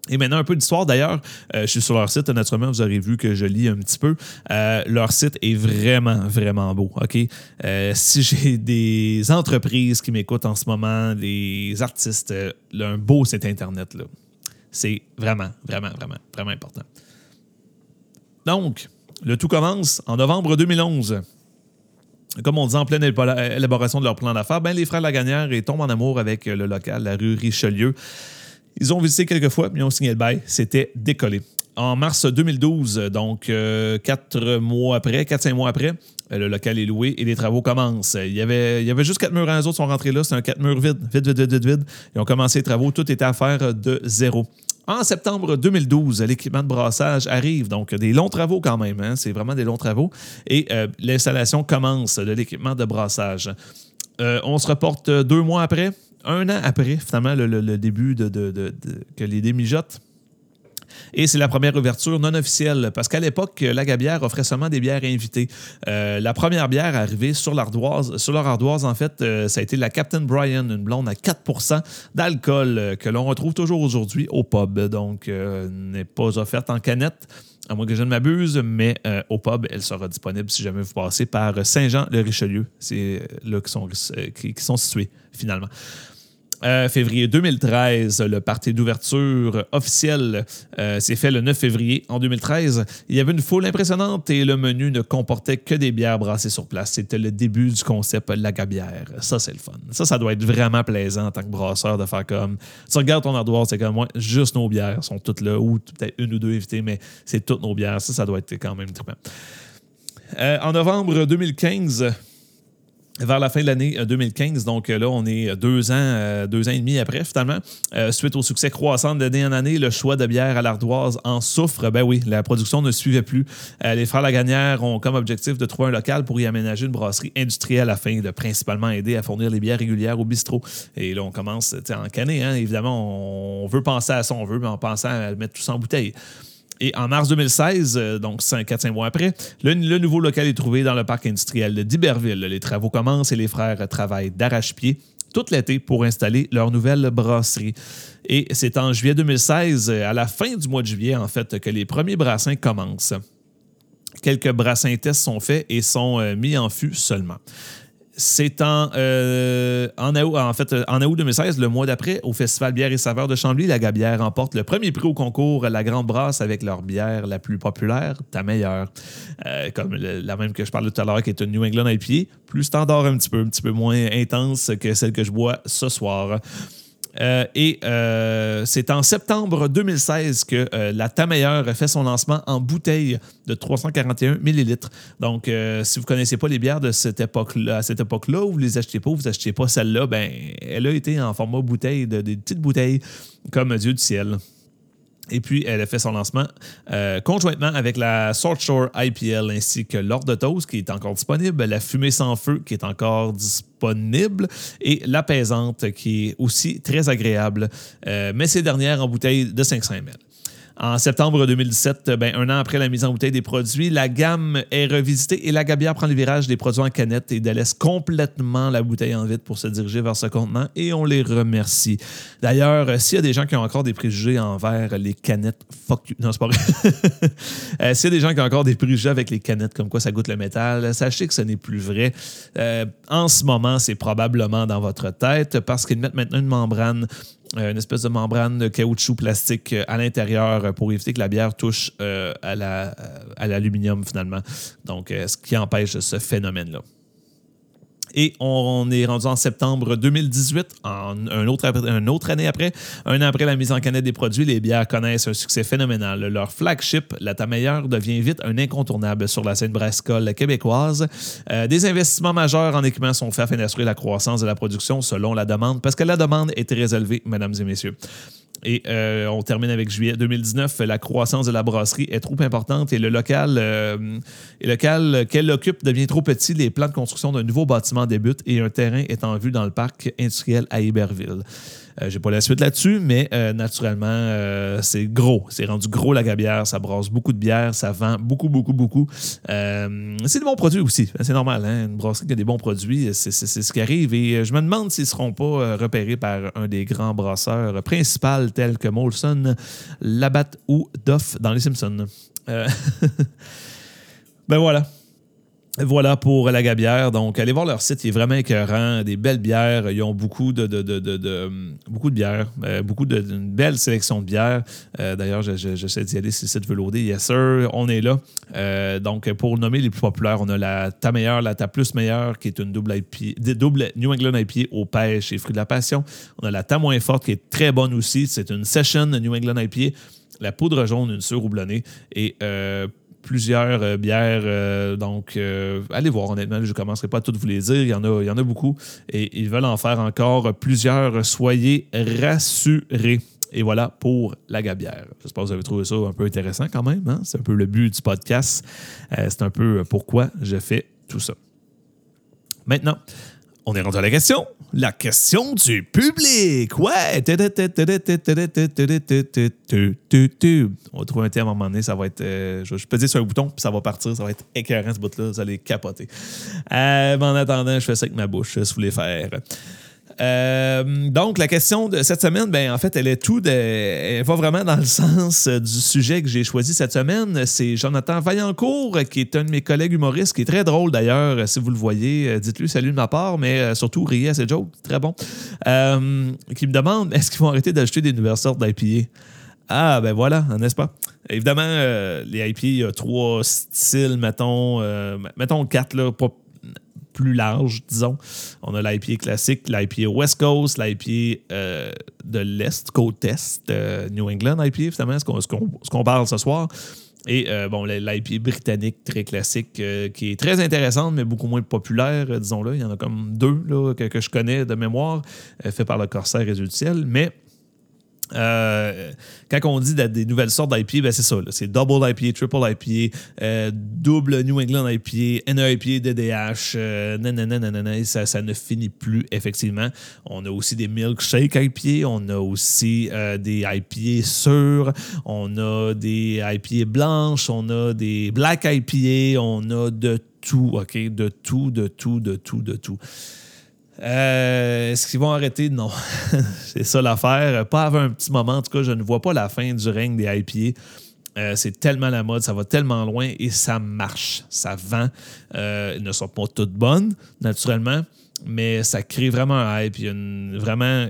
Et maintenant, un peu d'histoire. D'ailleurs, euh, je suis sur leur site. Naturellement, vous aurez vu que je lis un petit peu. Euh, leur site est vraiment, vraiment beau. OK? Euh, si (laughs) j'ai des entreprises qui m'écoutent en ce moment, des artistes, un beau site Internet, là. C'est vraiment, vraiment, vraiment, vraiment important. Donc, le tout commence en novembre 2011 comme on dit en pleine élaboration de leur plan d'affaires, ben les frères Lagagnère tombent en amour avec le local, la rue Richelieu. Ils ont visité quelques fois, mais ils ont signé le bail. C'était décollé. En mars 2012, donc euh, quatre mois après, quatre, cinq mois après, euh, le local est loué et les travaux commencent. Il y avait, il y avait juste quatre murs, les autres sont rentrés là. C'est un quatre murs vide, vide, vide, vide, vide, Ils ont commencé les travaux. Tout était à faire de zéro. En septembre 2012, l'équipement de brassage arrive, donc des longs travaux quand même, hein. c'est vraiment des longs travaux, et euh, l'installation commence de l'équipement de brassage. on se reporte deux mois après, un an après, finalement, le, début de, que les démijotent. Et c'est la première ouverture non officielle, parce qu'à l'époque, la Gabière offrait seulement des bières invitées. Euh, la première bière arrivée sur l'ardoise, sur leur ardoise, en fait, euh, ça a été la Captain Brian, une blonde à 4% d'alcool euh, que l'on retrouve toujours aujourd'hui au pub. Donc, n'est pas offerte en canette à moins que je ne m'abuse, mais au pub, elle sera disponible si jamais vous passez par Saint-Jean-le-Richelieu. C'est là qu'ils sont, qui sont situés, finalement. Euh, février 2013, le party d'ouverture officiel euh, s'est fait le 9 février en 2013. Il y avait une foule impressionnante et le menu ne comportait que des bières brassées sur place. C'était le début du concept la gabière. Ça, c'est le fun. Ça, ça doit être vraiment plaisant en tant que brasseur de faire comme. Tu regardes ton ardoise, c'est comme moi, juste nos bières sont toutes là, ou peut-être une ou deux évitées, mais c'est toutes nos bières. Ça, ça doit être quand même trippant. Euh, en novembre 2015, vers la fin de l'année 2015. Euh, Donc euh, là, on est deux ans, euh, deux ans et demi après, finalement. suite au succès croissant d'année en année, le choix de bière à l'ardoise en souffre. Ben oui, la production ne suivait plus. les frères Lagagnère ont comme objectif de trouver un local pour y aménager une brasserie industrielle afin de principalement aider à fournir les bières régulières au bistrot. Et là, on commence en canner. Hein. Évidemment, on veut penser à ça, on veut, mais en pensant à mettre tout ça en bouteille. Et en mars 2016, euh, donc 4-5 mois après, le, nouveau local est trouvé dans le parc industriel d'Iberville. Les travaux commencent et les frères travaillent d'arrache-pied toute l'été pour installer leur nouvelle brasserie. Et c'est en juillet 2016, à la fin du mois de juillet, en fait, que les premiers brassins commencent. Quelques brassins tests sont faits et sont euh, mis en fût seulement. C'est en, euh, en, août, en fait, en août 2016, le mois d'après, au Festival Bière et Saveurs de Chambly, la Gabière remporte le premier prix au concours La Grande Brasse avec leur bière la plus populaire, ta meilleure. Euh, comme la même que je parlais tout à l'heure, qui est une New England IPA, plus standard un petit peu, un petit peu moins intense que celle que je bois ce soir. Euh, et euh, c'est en septembre 2016 que euh, la Tameilleur fait son lancement en bouteille de 341 millilitres. Donc, si vous ne connaissez pas les bières de cette époque-là, à cette époque-là, vous ne les achetez pas, vous n'achetez pas celle-là, ben, elle a été en format bouteille, de, des petites bouteilles comme Dieu du ciel. Et puis, elle a fait son lancement euh, conjointement avec la Salt Shore IPL ainsi que Toast qui est encore disponible, la Fumée sans feu qui est encore disponible et l'apaisante qui est aussi très agréable, euh, mais ces dernières en bouteille de 500 ml. En septembre 2017, ben, un an après la mise en bouteille des produits, la gamme est revisitée et la Gabière prend le virage des produits en canette et délaisse complètement la bouteille en vide pour se diriger vers ce contenant et on les remercie. D'ailleurs, euh, s'il y a des gens qui ont encore des préjugés envers les canettes, fuck you. Non, c'est pas vrai. (laughs) Euh, s'il y a des gens qui ont encore des préjugés avec les canettes comme quoi ça goûte le métal, sachez que ce n'est plus vrai. Euh, en ce moment, c'est probablement dans votre tête parce qu'ils mettent maintenant une membrane euh, une espèce de membrane de caoutchouc plastique euh, à l'intérieur euh, pour éviter que la bière touche à l'aluminium finalement. Donc, ce qui empêche ce phénomène-là. Et on, est rendu en septembre 2018, en un autre, autre année après. Un an après la mise en canette des produits, les bières connaissent un succès phénoménal. Leur flagship, la Tameilleur, devient vite un incontournable sur la scène brassicole québécoise. Euh, des investissements majeurs en équipement sont faits afin d'assurer la croissance de la production selon la demande, parce que la demande est très élevée, mesdames et messieurs. Et euh, on termine avec juillet 2019. La croissance de la brasserie est trop importante et le local, euh, local qu'elle occupe devient trop petit. Les plans de construction d'un nouveau bâtiment débutent et un terrain est en vue dans le parc industriel à Iberville. Euh, j'ai pas la suite là-dessus, mais euh, naturellement, euh, c'est gros. C'est rendu gros la gabière. Ça brasse beaucoup de bière. Ça vend beaucoup, beaucoup, beaucoup. c'est des bons produits aussi. C'est normal. Hein? Une brasserie qui a des bons produits, c'est ce qui arrive. Et je me demande s'ils ne seront pas repérés par un des grands brasseurs principaux tels que Molson, Labatt ou Duff dans Les Simpsons. (laughs) ben voilà. Voilà pour la Gabière. Donc, allez voir leur site, il est vraiment écœurant. Des belles bières. Ils ont beaucoup de, bières, euh, beaucoup de, une belle sélection de bières. Euh, d'ailleurs, j'essaie d'y aller si le site veut loader. Yes, sir. On est là. Euh, donc, pour nommer les plus populaires, on a la Ta meilleure, la Ta plus meilleure, qui est une double, double New England IPA aux pêches et fruits de la passion. On a la Ta moins forte, qui est très bonne aussi. C'est une Session New England IPA la poudre jaune, une surhoublonnée. Et plusieurs euh, bières. Euh, donc, euh, allez voir, honnêtement, je ne commencerai pas à toutes vous les dire. Il y, en a, il y en a beaucoup. Et ils veulent en faire encore plusieurs. Soyez rassurés. Et voilà pour la gabière. J'espère que vous avez trouvé ça un peu intéressant quand même. Hein? C'est un peu le but du podcast. c'est un peu pourquoi je fais tout ça. Maintenant, on est rendu à la question. La question du public. Ouais. On va trouver un thème à un moment donné. Ça va être. Euh, je, peux dire sur un bouton, puis ça va partir. Ça va être écœurant ce bout-là. Vous allez capoter. Euh, mais en attendant, je fais ça avec ma bouche, si vous voulez faire. Euh, donc, la question de cette semaine, ben, en fait, elle est tout elle va vraiment dans le (laughs) sens du sujet que j'ai choisi cette semaine. C'est Jonathan Vaillancourt, qui est un de mes collègues humoristes, qui est très drôle d'ailleurs. Si vous le voyez, euh, dites-lui salut de ma part, mais euh, surtout riez à ses jokes, très bon. qui me demande est-ce qu'ils vont arrêter d'ajouter des nouvelles sortes d'IPA ah, ben voilà, n'est-ce pas? Évidemment, les IPA, il y a trois styles, mettons, mettons quatre, là, pas, plus large, disons. On a l'IPA classique, l'IPA West Coast, l'IPA euh, de l'Est, côte Est, New England IPA, finalement, ce qu'on parle ce soir. Et euh, bon, l'IPA britannique très classique, euh, qui est très intéressante, mais beaucoup moins populaire, disons-le. Il y en a comme deux que, je connais de mémoire, fait par le Corsair et Ciel. Mais euh, quand on dit des nouvelles sortes d'IPA, ben c'est ça. C'est double IPA, triple IPA, euh, double New England IPA, NIPA, DDH, euh, ça, ça, ne finit plus, effectivement. On a aussi des milkshake IPA, on a aussi euh, des IPA sûrs, on a des IPA blanches, on a des black IPA, on a de tout, OK? De tout, de tout, de tout, de tout. Euh, est-ce qu'ils vont arrêter? Non. (laughs) c'est ça l'affaire. Pas avant un petit moment. En tout cas, je ne vois pas la fin du règne des IPA. Euh, c'est tellement la mode, ça va tellement loin et ça marche, ça vend. Euh, elles ne sont pas toutes bonnes, naturellement, mais ça crée vraiment un hype. Il y a vraiment.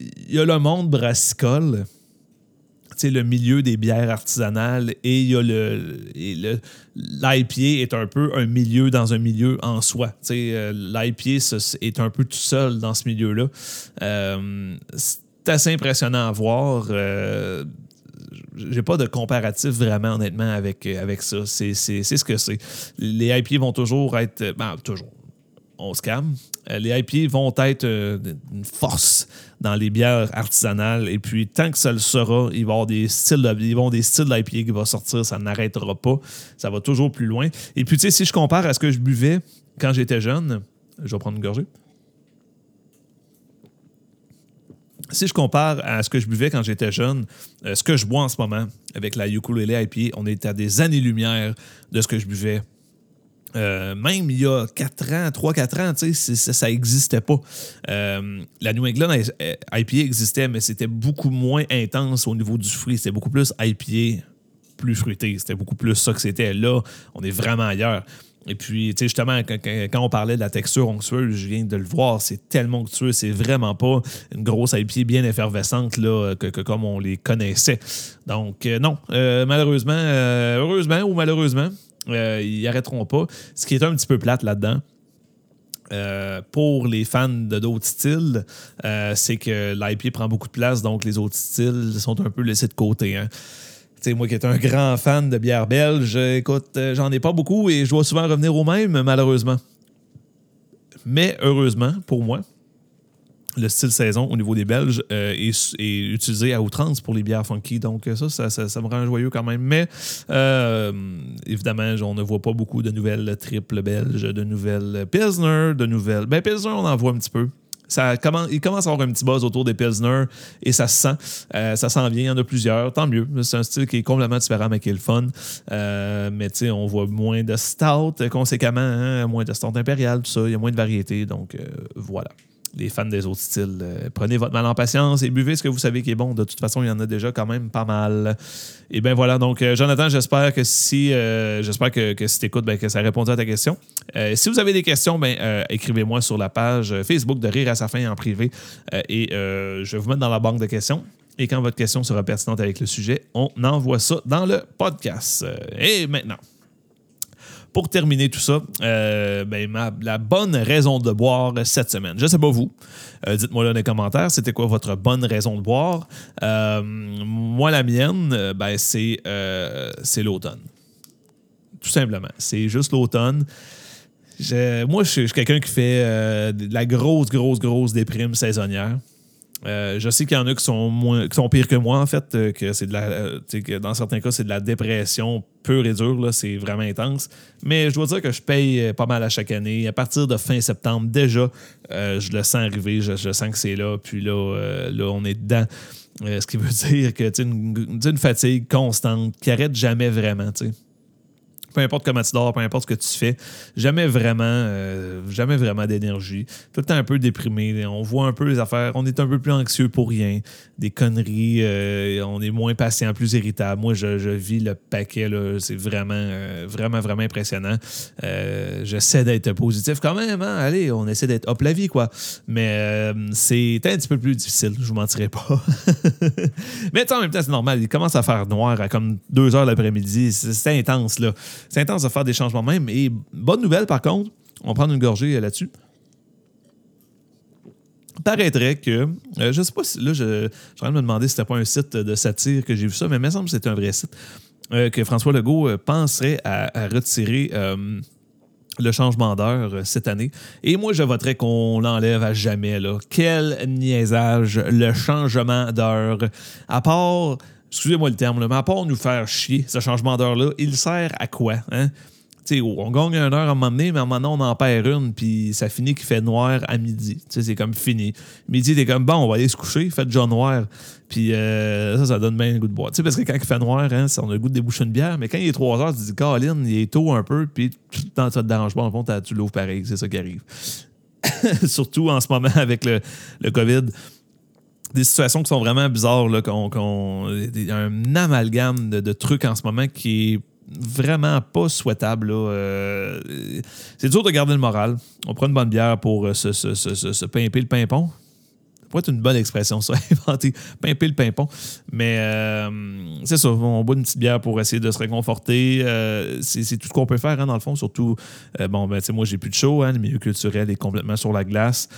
il y a le monde brassicole le milieu des bières artisanales et il y a le. L'IPA est un peu un milieu dans un milieu en soi. Euh, L'IPA est un peu tout seul dans ce milieu-là. Euh, c'est assez impressionnant à voir. Euh, j'ai pas de comparatif vraiment honnêtement avec, avec ça. C'est ce que c'est. Les IPA vont toujours être. Ben, toujours on se calme. Euh, les IPA vont être euh, une force dans les bières artisanales. Et puis, tant que ça le sera, il va y avoir des styles de, ils vont des styles d'IPA qui vont sortir. Ça n'arrêtera pas. Ça va toujours plus loin. Et puis, tu sais, si je compare à ce que je buvais quand j'étais jeune, je vais prendre une gorgée. Si je compare à ce que je buvais quand j'étais jeune, euh, ce que je bois en ce moment avec la ukulele IPA, on est à des années-lumière de ce que je buvais euh, même il y a 4 ans, 3-4 ans, ça n'existait pas. Euh, la New England IPA existait, mais c'était beaucoup moins intense au niveau du fruit. C'était beaucoup plus IPA, plus fruité. C'était beaucoup plus ça que c'était. Là, on est vraiment ailleurs. Et puis, justement, quand, on parlait de la texture onctueuse, je viens de le voir, c'est tellement onctueux, c'est vraiment pas une grosse IPA bien effervescente là, que, comme on les connaissait. Donc, euh, non, malheureusement, heureusement ou malheureusement, euh, ils arrêteront pas. Ce qui est un petit peu plate là-dedans. Euh, pour les fans de d'autres styles, euh, c'est que l'IP prend beaucoup de place, donc les autres styles sont un peu laissés de côté. Hein. moi qui est un grand fan de bière belge, écoute, j'en ai pas beaucoup et je dois souvent revenir au même, malheureusement. Mais heureusement, pour moi, le style saison au niveau des Belges euh, est, utilisé à outrance pour les bières funky. Donc ça, ça, me rend joyeux quand même. Mais euh, évidemment, on ne voit pas beaucoup de nouvelles triples belges, de nouvelles Pilsner, de nouvelles... Ben Pilsner, on en voit un petit peu. Ça commence, il commence à avoir un petit buzz autour des Pilsner et ça se sent. Euh, ça sent bien, il y en a plusieurs, tant mieux. C'est un style qui est complètement différent, mais qui est le fun. mais tu sais, on voit moins de stout, conséquemment, hein, moins de stout impérial, tout ça. Il y a moins de variété, donc voilà les fans des autres styles, euh, prenez votre mal en patience et buvez ce que vous savez qui est bon. De toute façon, il y en a déjà quand même pas mal. Et bien voilà, donc euh, Jonathan, j'espère que si euh, j'espère que, si tu écoutes, ben, que ça répond à ta question. si vous avez des questions, ben, écrivez-moi sur la page Facebook de Rire à sa fin en privé et je vais vous mettre dans la banque de questions. Et quand votre question sera pertinente avec le sujet, on envoie ça dans le podcast. Et maintenant, pour terminer tout ça, euh, ben, la bonne raison de boire cette semaine. Je ne sais pas vous. Euh, dites-moi là dans les commentaires, c'était quoi votre bonne raison de boire? Euh, moi, la mienne, ben, c'est, l'automne. Tout simplement. C'est juste l'automne. moi, je suis quelqu'un qui fait de la grosse, grosse, grosse déprime saisonnière. Euh, je sais qu'il y en a qui sont moins, qui sont pires que moi en fait, euh, que c'est euh, dans certains cas c'est de la dépression pure et dure là, c'est vraiment intense. Mais je dois dire que je paye pas mal à chaque année. À partir de fin septembre déjà, je le sens arriver, je, sens que c'est là, puis là, là on est dedans. ce qui veut (laughs) dire que tu une, une fatigue constante qui arrête jamais vraiment, peu importe comment tu dors, peu importe ce que tu fais, jamais vraiment, euh, jamais vraiment d'énergie. Tout le temps un peu déprimé. On voit un peu les affaires. On est un peu plus anxieux pour rien. Des conneries. Euh, on est moins patient, plus irritable. Moi, je, vis le paquet. C'est vraiment, euh, vraiment, vraiment impressionnant. J'essaie d'être positif quand même. Hein. Allez, on essaie d'être hop la vie, quoi. Mais c'est un petit peu plus difficile. Je vous mentirai pas. (laughs) Mais en même temps, c'est normal. Il commence à faire noir à comme 2 heures l'après-midi. C'est intense, là c'est intense de faire des changements même. Et bonne nouvelle, par contre, on va prendre une gorgée euh, là-dessus. Paraîtrait que, euh, je sais pas si, là, je, je train de me demander si c'était pas un site de satire que j'ai vu ça, mais il me semble que c'était un vrai site, euh, que François Legault penserait à, retirer le changement d'heure cette année. Et moi, je voterais qu'on l'enlève à jamais. Quel niaisage, le changement d'heure. À part excusez-moi le terme, mais à part nous faire chier, ce changement d'heure-là, il sert à quoi? Hein? on gagne une heure à un moment donné, mais à un moment donné, on en perd une, puis ça finit qu'il fait noir à midi. C'est comme fini. Midi, t'es comme, bon, on va aller se coucher, fait déjà noir. Puis euh, ça, ça donne bien le goût de boire. parce que quand il fait noir, hein, on a le goût de déboucher une bière, mais quand il est 3 heures, tu te dis, Colin, il est tôt un peu, puis ça te dérange pas, en fond, tu l'ouvres pareil. C'est ça qui arrive. (coughs) Surtout en ce moment avec le COVID des situations qui sont vraiment bizarres. Là, a un amalgame de, trucs en ce moment qui est vraiment pas souhaitable. Euh, c'est dur de garder le moral. On prend une bonne bière pour euh, se, se, se, pimper le pimpon. Ça pourrait être une bonne expression, ça, (laughs) inventer. Pimper le pimpon. Mais euh, c'est ça, on boit une petite bière pour essayer de se réconforter. c'est tout ce qu'on peut faire, hein, dans le fond. Surtout, bon, ben, moi, j'ai plus de chaud. Hein, le milieu culturel est complètement sur la glace.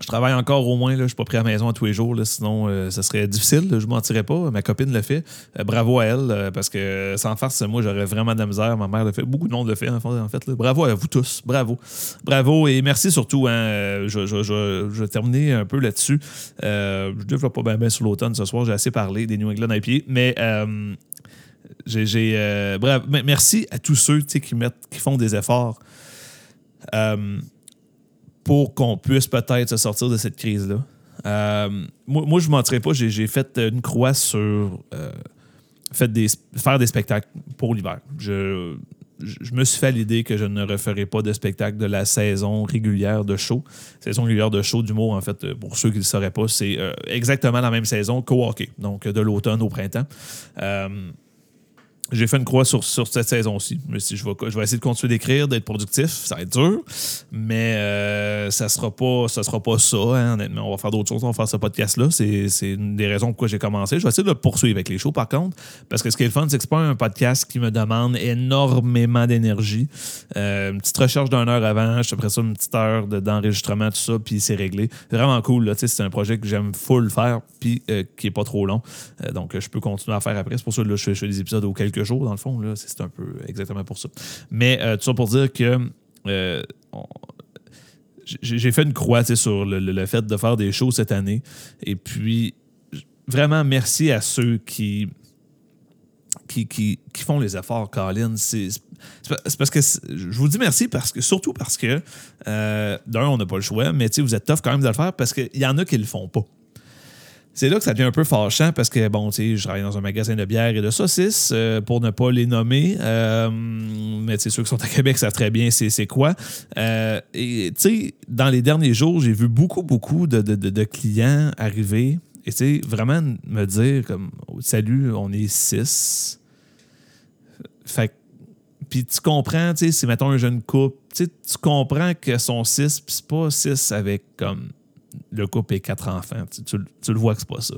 Je travaille encore au moins, là, je suis pas pris à la maison tous les jours, sinon euh, ça serait difficile, je ne mentirais pas. Ma copine le fait. Euh, bravo à elle, euh, parce que sans farce, moi j'aurais vraiment de la misère. Ma mère le fait. Beaucoup de monde le fait en fait. Bravo à vous tous. Bravo. Bravo et merci surtout. Hein, je, je, vais terminer un peu là-dessus. je développe pas bien, sur l'automne ce soir, j'ai assez parlé des New England pied, mais j'ai. bref, merci à tous ceux qui, mettent, qui font des efforts pour qu'on puisse peut-être se sortir de cette crise-là. Euh, moi, je ne mentirais pas, j'ai fait une croix sur euh, faire des spectacles pour l'hiver. Je, je, me suis fait l'idée que je ne referai pas de spectacle de la saison régulière de show. Saison régulière de show d'humour, en fait, pour ceux qui ne le sauraient pas, c'est euh, exactement la même saison qu'au hockey, donc de l'automne au printemps. J'ai fait une croix sur, sur cette saison-ci. Si je, vais, je vais essayer de continuer d'écrire, d'être productif. Ça va être dur, mais euh, ça sera pas, ça sera pas ça, hein, honnêtement. On va faire d'autres choses, on va faire ce podcast-là. C'est une des raisons pourquoi j'ai commencé. Je vais essayer de le poursuivre avec les shows, par contre, parce que ce qui est le fun, c'est que c'est pas un podcast qui me demande énormément d'énergie. Euh, une petite recherche d'une heure avant, je te ça une petite heure d'enregistrement, tout ça, puis c'est réglé. Vraiment cool. C'est un projet que j'aime full faire, puis euh, qui est pas trop long. donc, je peux continuer à faire après. C'est pour ça que je, fais des épisodes auxquels jours, dans le fond. C'est un peu exactement pour ça. Mais euh, tout ça pour dire que euh, j'ai fait une croix sur le, fait de faire des shows cette année. Et puis, vraiment, merci à ceux qui, qui, qui, font les efforts, Colin. C'est parce que je vous dis merci parce que surtout parce que euh, d'un, on n'a pas le choix, mais vous êtes tough quand même de le faire parce qu'il y en a qui le font pas. C'est là que ça devient un peu fâchant parce que, bon, tu sais, je travaille dans un magasin de bière et de saucisses, euh, pour ne pas les nommer. Euh, mais tu ceux qui sont à Québec savent très bien c'est quoi. Euh, et tu sais, dans les derniers jours, j'ai vu beaucoup, beaucoup de, clients arriver et tu sais, vraiment me dire comme, salut, on est six. Fait puis tu comprends, tu sais, c'est mettons un jeune couple, tu comprends que son six, puis c'est pas six avec comme le couple et quatre enfants. Tu, le vois que c'est pas ça.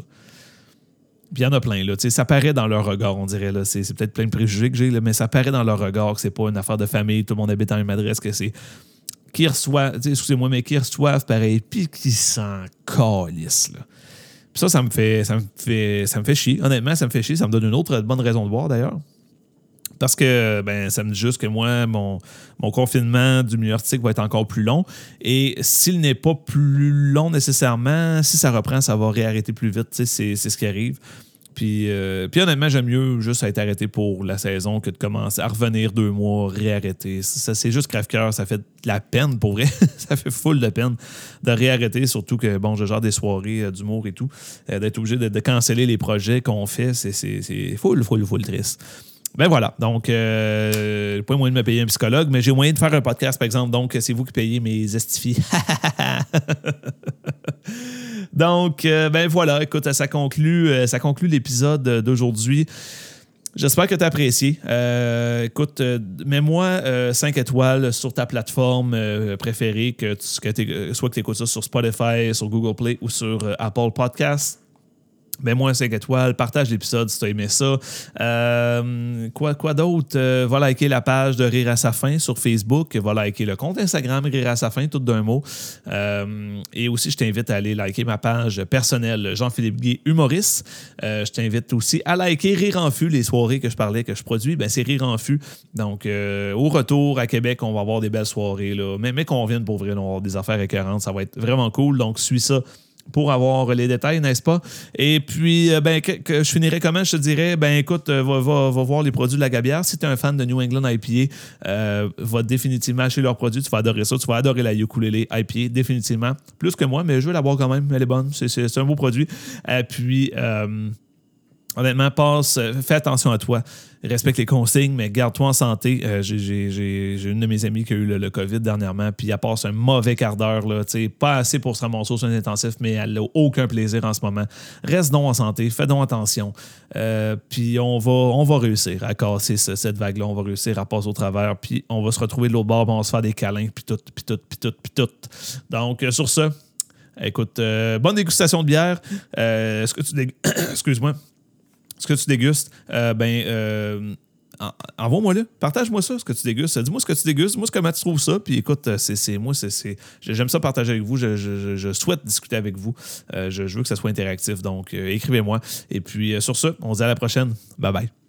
Puis il y en a plein, là. ça paraît dans leur regard, on dirait. Là. C'est, peut-être plein de préjugés que j'ai, mais ça paraît dans leur regard que c'est pas une affaire de famille, tout le monde habite dans la même adresse, que c'est. Qui reçoit, excusez-moi, mais qui reçoivent pareil, puis qui s'en calissent, là. Puis ça, ça me fait, ça me fait, ça me fait chier. Honnêtement, ça me fait chier. Ça me donne une autre bonne raison de voir, d'ailleurs. Parce que ben, ça me dit juste que moi, mon, confinement du milieu artistique va être encore plus long. Et s'il n'est pas plus long nécessairement, si ça reprend, ça va réarrêter plus vite. C'est ce qui arrive. Puis, euh, puis honnêtement, j'aime mieux juste être arrêté pour la saison que de commencer à revenir deux mois, réarrêter. Ça, c'est juste crève-cœur. Ça fait de la peine pour vrai. (laughs) ça fait full de peine de réarrêter, surtout que, bon, je gère des soirées euh, d'humour et tout. Euh, d'être obligé de, de, canceller les projets qu'on fait, c'est full, full, full triste. Ben voilà. Donc, euh, pas moyen de me payer un psychologue, mais j'ai moyen de faire un podcast, par exemple. Donc, c'est vous qui payez mes estifiés. (laughs) Donc, euh, ben voilà, écoute, ça conclut, euh, ça conclut l'épisode d'aujourd'hui. J'espère que tu as apprécié. Écoute, mets-moi 5 étoiles sur ta plateforme préférée, que soit que tu écoutes ça sur Spotify, sur Google Play ou sur Apple Podcasts. Mets-moi un 5 étoiles, partage l'épisode si tu as aimé ça. Euh, quoi quoi d'autre? Euh, va liker la page de Rire à sa fin sur Facebook. Va liker le compte Instagram Rire à sa fin, tout d'un mot. Euh, et aussi, je t'invite à aller liker ma page personnelle Jean-Philippe Guy, humoriste. je t'invite aussi à liker Rire en fût, les soirées que je parlais, que je produis. Ben, c'est Rire en fût. Donc, au retour à Québec, on va avoir des belles soirées. Là. Mais, mais qu'on vienne pour vrai, avoir des affaires récurrentes. Ça va être vraiment cool. Donc, suis ça pour avoir les détails, n'est-ce pas? Et puis, euh, ben, je finirais comment? Je te dirais, ben écoute, euh, va, va, voir les produits de la Gabière. Si tu es un fan de New England IPA, euh, va définitivement acheter leurs produits. Tu vas adorer ça. Tu vas adorer la ukulele IPA, définitivement. Plus que moi, mais je veux la boire quand même. Elle est bonne. C'est un beau produit. Et puis, honnêtement, passe, fais attention à toi respecte les consignes, mais garde-toi en santé. Euh, j'ai une de mes amies qui a eu le, COVID dernièrement, puis elle passe un mauvais quart d'heure. Pas assez pour se ramasser sur un intensif, mais elle n'a aucun plaisir en ce moment. Reste donc en santé, fais donc attention. Euh, puis on va, réussir à casser cette vague-là. On va réussir à passer au travers, puis on va se retrouver de l'autre bord, on va se faire des câlins, puis tout, puis tout, puis tout, puis tout. Donc, euh, sur ce, écoute, bonne dégustation de bière. Est-ce que tu. (coughs) Excuse-moi ce que tu dégustes, euh, ben, euh, envoie-moi le, partage-moi ça, ce que tu dégustes. Dis-moi ce que tu dégustes, moi, comment tu trouves ça. Puis écoute, euh, c'est moi, c'est j'aime ça partager avec vous. Je, souhaite discuter avec vous. je, veux que ça soit interactif. Donc, écrivez-moi. Et puis, sur ce, on se dit à la prochaine. Bye bye.